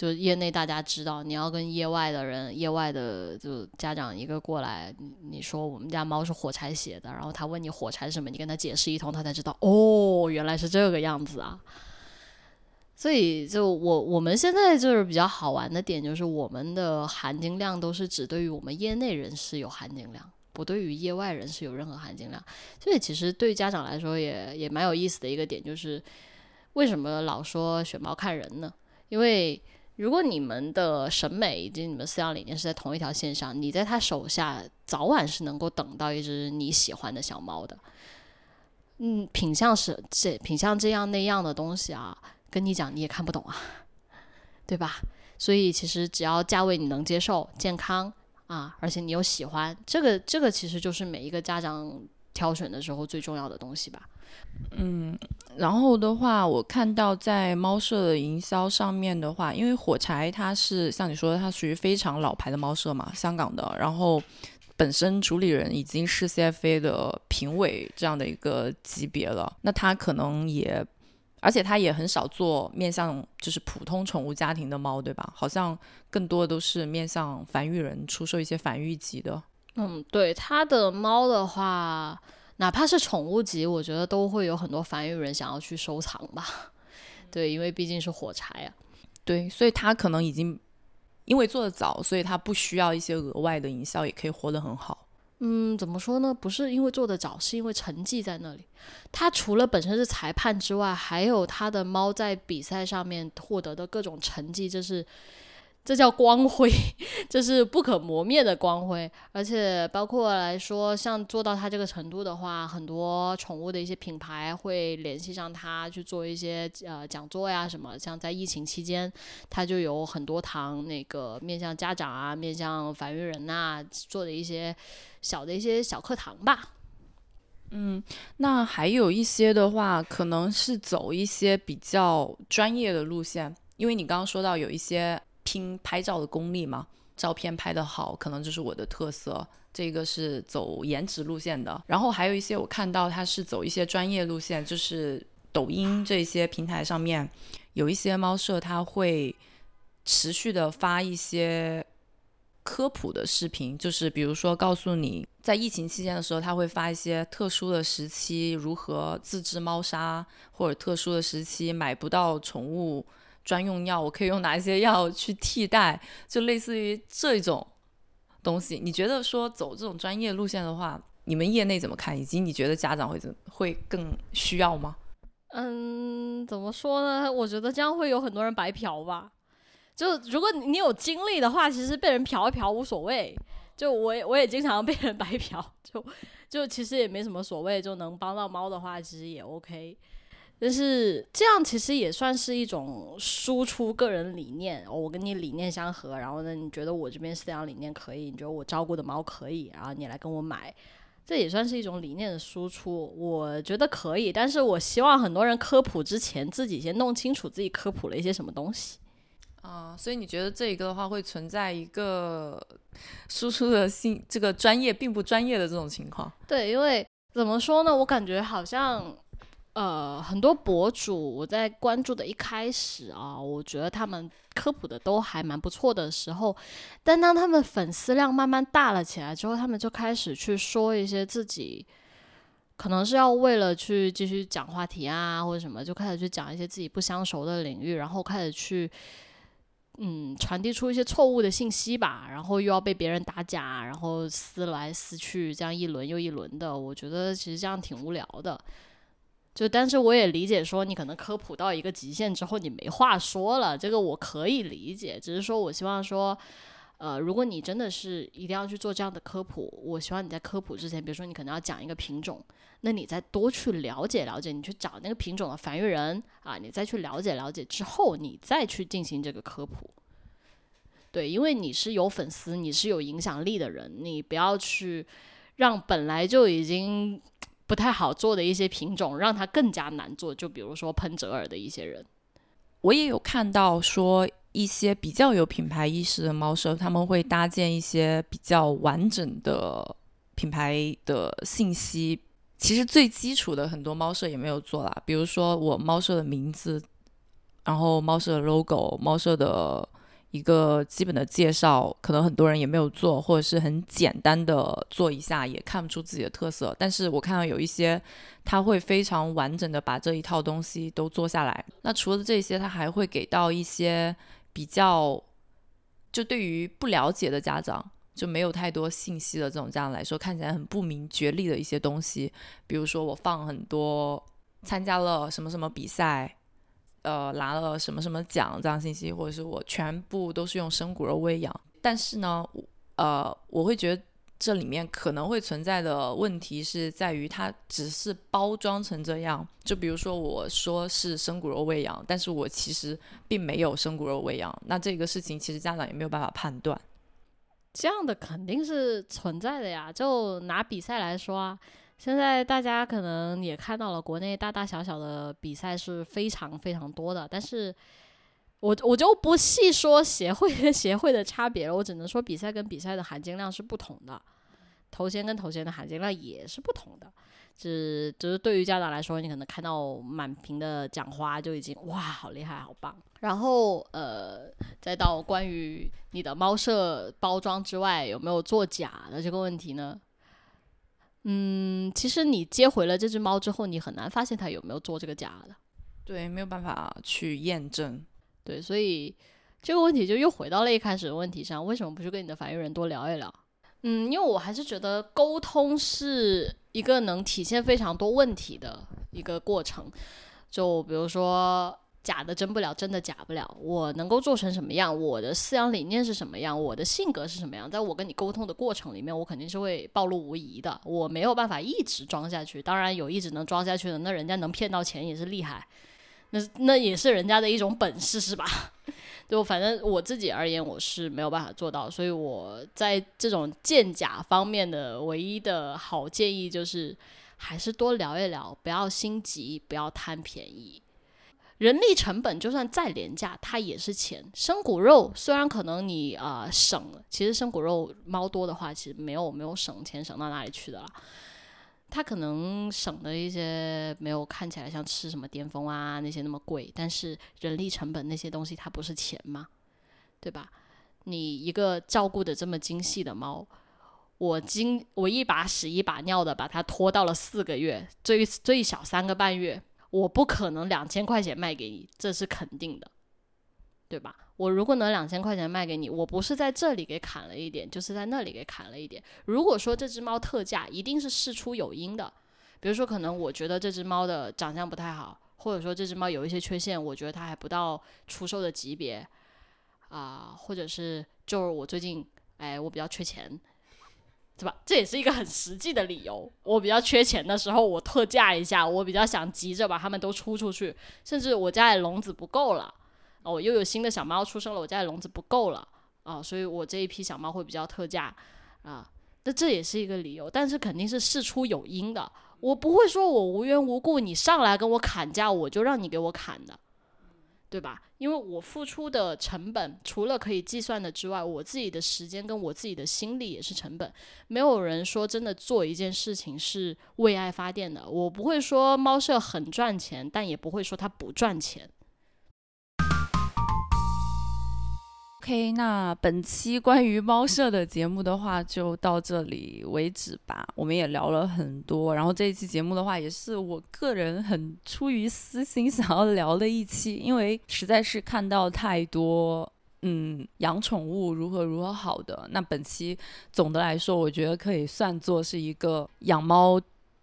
就业内大家知道，你要跟业外的人、业外的就家长一个过来，你说我们家猫是火柴写的，然后他问你火柴什么，你跟他解释一通，他才知道，哦，原来是这个样子啊。所以，就我我们现在就是比较好玩的点，就是我们的含金量都是只对于我们业内人士有含金量。不对于业外人士有任何含金量，所以其实对家长来说也也蛮有意思的一个点，就是为什么老说选猫看人呢？因为如果你们的审美以及你们思想理念是在同一条线上，你在他手下早晚是能够等到一只你喜欢的小猫的。嗯，品相是这品相这样那样的东西啊，跟你讲你也看不懂啊，对吧？所以其实只要价位你能接受，健康。啊，而且你又喜欢这个，这个其实就是每一个家长挑选的时候最重要的东西吧。嗯，然后的话，我看到在猫舍的营销上面的话，因为火柴它是像你说的，它属于非常老牌的猫舍嘛，香港的，然后本身主理人已经是 CFA 的评委这样的一个级别了，那他可能也。而且他也很少做面向就是普通宠物家庭的猫，对吧？好像更多的都是面向繁育人出售一些繁育级的。嗯，对，他的猫的话，哪怕是宠物级，我觉得都会有很多繁育人想要去收藏吧。对，因为毕竟是火柴啊。对，所以他可能已经因为做的早，所以他不需要一些额外的营销，也可以活得很好。嗯，怎么说呢？不是因为做的早，是因为成绩在那里。他除了本身是裁判之外，还有他的猫在比赛上面获得的各种成绩，这是。这叫光辉，这是不可磨灭的光辉。而且包括来说，像做到他这个程度的话，很多宠物的一些品牌会联系上他去做一些呃讲座呀什么。像在疫情期间，他就有很多堂那个面向家长啊、面向繁育人呐做的一些小的一些小课堂吧。嗯，那还有一些的话，可能是走一些比较专业的路线，因为你刚刚说到有一些。拼拍照的功力嘛，照片拍得好，可能就是我的特色。这个是走颜值路线的，然后还有一些我看到它是走一些专业路线，就是抖音这些平台上面有一些猫舍，它会持续的发一些科普的视频，就是比如说告诉你在疫情期间的时候，他会发一些特殊的时期如何自制猫砂，或者特殊的时期买不到宠物专用药，我可以用哪一些药去替代，就类似于这种东西。你觉得说走这种专业路线的话，你们业内怎么看？以及你觉得家长会怎会更需要吗？嗯，怎么说呢？我觉得这样会有很多人白嫖吧。就如果你有精力的话，其实被人嫖一嫖无所谓。就我也我也经常被人白嫖，就就其实也没什么所谓。就能帮到猫的话，其实也 OK。但是这样其实也算是一种输出个人理念。我跟你理念相合，然后呢，你觉得我这边饲养理念可以，你觉得我照顾的猫可以，然后你来跟我买。这也算是一种理念的输出，我觉得可以，但是我希望很多人科普之前自己先弄清楚自己科普了一些什么东西。啊，所以你觉得这一个的话会存在一个输出的信，这个专业并不专业的这种情况？对，因为怎么说呢，我感觉好像。呃，很多博主我在关注的一开始啊，我觉得他们科普的都还蛮不错的时候，但当他们粉丝量慢慢大了起来之后，他们就开始去说一些自己可能是要为了去继续讲话题啊，或者什么，就开始去讲一些自己不相熟的领域，然后开始去嗯传递出一些错误的信息吧，然后又要被别人打假，然后撕来撕去，这样一轮又一轮的，我觉得其实这样挺无聊的。就，但是我也理解，说你可能科普到一个极限之后，你没话说了，这个我可以理解。只是说我希望说，呃，如果你真的是一定要去做这样的科普，我希望你在科普之前，比如说你可能要讲一个品种，那你再多去了解了解，你去找那个品种的繁育人啊，你再去了解了解之后，你再去进行这个科普。对，因为你是有粉丝，你是有影响力的人，你不要去让本来就已经。不太好做的一些品种，让它更加难做。就比如说喷折耳的一些人，我也有看到说一些比较有品牌意识的猫舍，他们会搭建一些比较完整的品牌的信息。其实最基础的很多猫舍也没有做啦，比如说我猫舍的名字，然后猫舍的 logo，猫舍的。一个基本的介绍，可能很多人也没有做，或者是很简单的做一下，也看不出自己的特色。但是我看到有一些，他会非常完整的把这一套东西都做下来。那除了这些，他还会给到一些比较，就对于不了解的家长，就没有太多信息的这种家长来说，看起来很不明觉厉的一些东西。比如说，我放很多参加了什么什么比赛。呃，拿了什么什么奖这样信息，或者是我全部都是用生骨肉喂养，但是呢，呃，我会觉得这里面可能会存在的问题是在于它只是包装成这样，就比如说我说是生骨肉喂养，但是我其实并没有生骨肉喂养，那这个事情其实家长也没有办法判断。这样的肯定是存在的呀，就拿比赛来说啊。现在大家可能也看到了，国内大大小小的比赛是非常非常多的，但是我我就不细说协会跟 协会的差别了，我只能说比赛跟比赛的含金量是不同的，头衔跟头衔的含金量也是不同的。只只是对于家长来说，你可能看到满屏的奖花就已经哇，好厉害，好棒。然后呃，再到关于你的猫舍包装之外有没有作假的这个问题呢？嗯，其实你接回了这只猫之后，你很难发现它有没有做这个假的。对，没有办法去验证。对，所以这个问题就又回到了一开始的问题上：为什么不去跟你的繁育人多聊一聊？嗯，因为我还是觉得沟通是一个能体现非常多问题的一个过程。就比如说。假的真不了，真的假不了。我能够做成什么样？我的思想理念是什么样？我的性格是什么样？在我跟你沟通的过程里面，我肯定是会暴露无遗的。我没有办法一直装下去。当然有一直能装下去的，那人家能骗到钱也是厉害，那那也是人家的一种本事，是吧？就反正我自己而言，我是没有办法做到。所以我在这种鉴假方面的唯一的好建议就是，还是多聊一聊，不要心急，不要贪便宜。人力成本就算再廉价，它也是钱。生骨肉虽然可能你啊省，其实生骨肉猫多的话，其实没有没有省钱省到哪里去的啦。它可能省的一些没有看起来像吃什么巅峰啊那些那么贵，但是人力成本那些东西它不是钱吗？对吧？你一个照顾的这么精细的猫，我今我一把屎一把尿的把它拖到了四个月，最最少三个半月，我不可能两千块钱卖给你，这是肯定的，对吧？我如果能两千块钱卖给你，我不是在这里给砍了一点，就是在那里给砍了一点。如果说这只猫特价，一定是事出有因的，比如说可能我觉得这只猫的长相不太好，或者说这只猫有一些缺陷，我觉得它还不到出售的级别。啊，或者是就是我最近，哎，我比较缺钱，对吧？这也是一个很实际的理由。我比较缺钱的时候，我特价一下，我比较想急着把它们都出出去，甚至我家里笼子不够了，哦，又有新的小猫出生了，我家里笼子不够了，啊，所以我这一批小猫会比较特价，啊，那这也是一个理由，但是肯定是事出有因的，我不会说我无缘无故你上来跟我砍价，我就让你给我砍的。对吧？因为我付出的成本，除了可以计算的之外，我自己的时间跟我自己的心力也是成本。没有人说真的做一件事情是为爱发电的。我不会说猫舍很赚钱，但也不会说它不赚钱。OK，那本期关于猫舍的节目的话，就到这里为止吧。我们也聊了很多，然后这一期节目的话，也是我个人很出于私心想要聊的一期，因为实在是看到太多，嗯，养宠物如何如何好的。那本期总的来说，我觉得可以算作是一个养猫。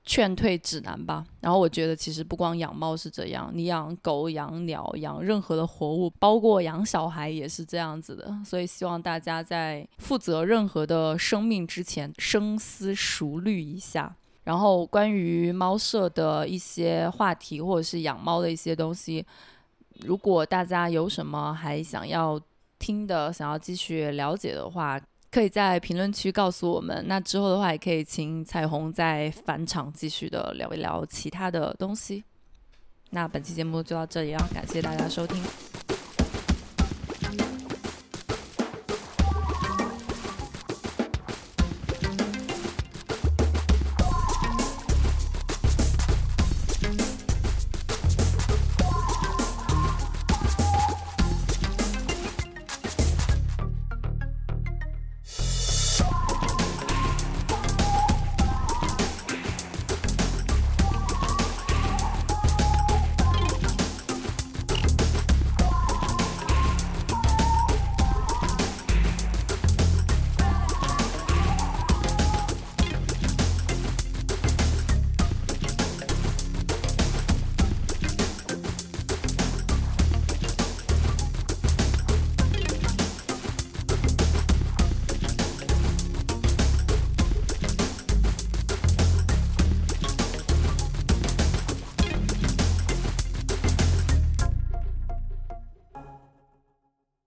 劝退指南吧。然后我觉得，其实不光养猫是这样，你养狗、养鸟、养任何的活物，包括养小孩也是这样子的。所以希望大家在负责任何的生命之前，深思熟虑一下。然后关于猫舍的一些话题，或者是养猫的一些东西，如果大家有什么还想要听的，想要继续了解的话。可以在评论区告诉我们。那之后的话，也可以请彩虹再返场继续的聊一聊其他的东西。那本期节目就到这里了，感谢大家收听。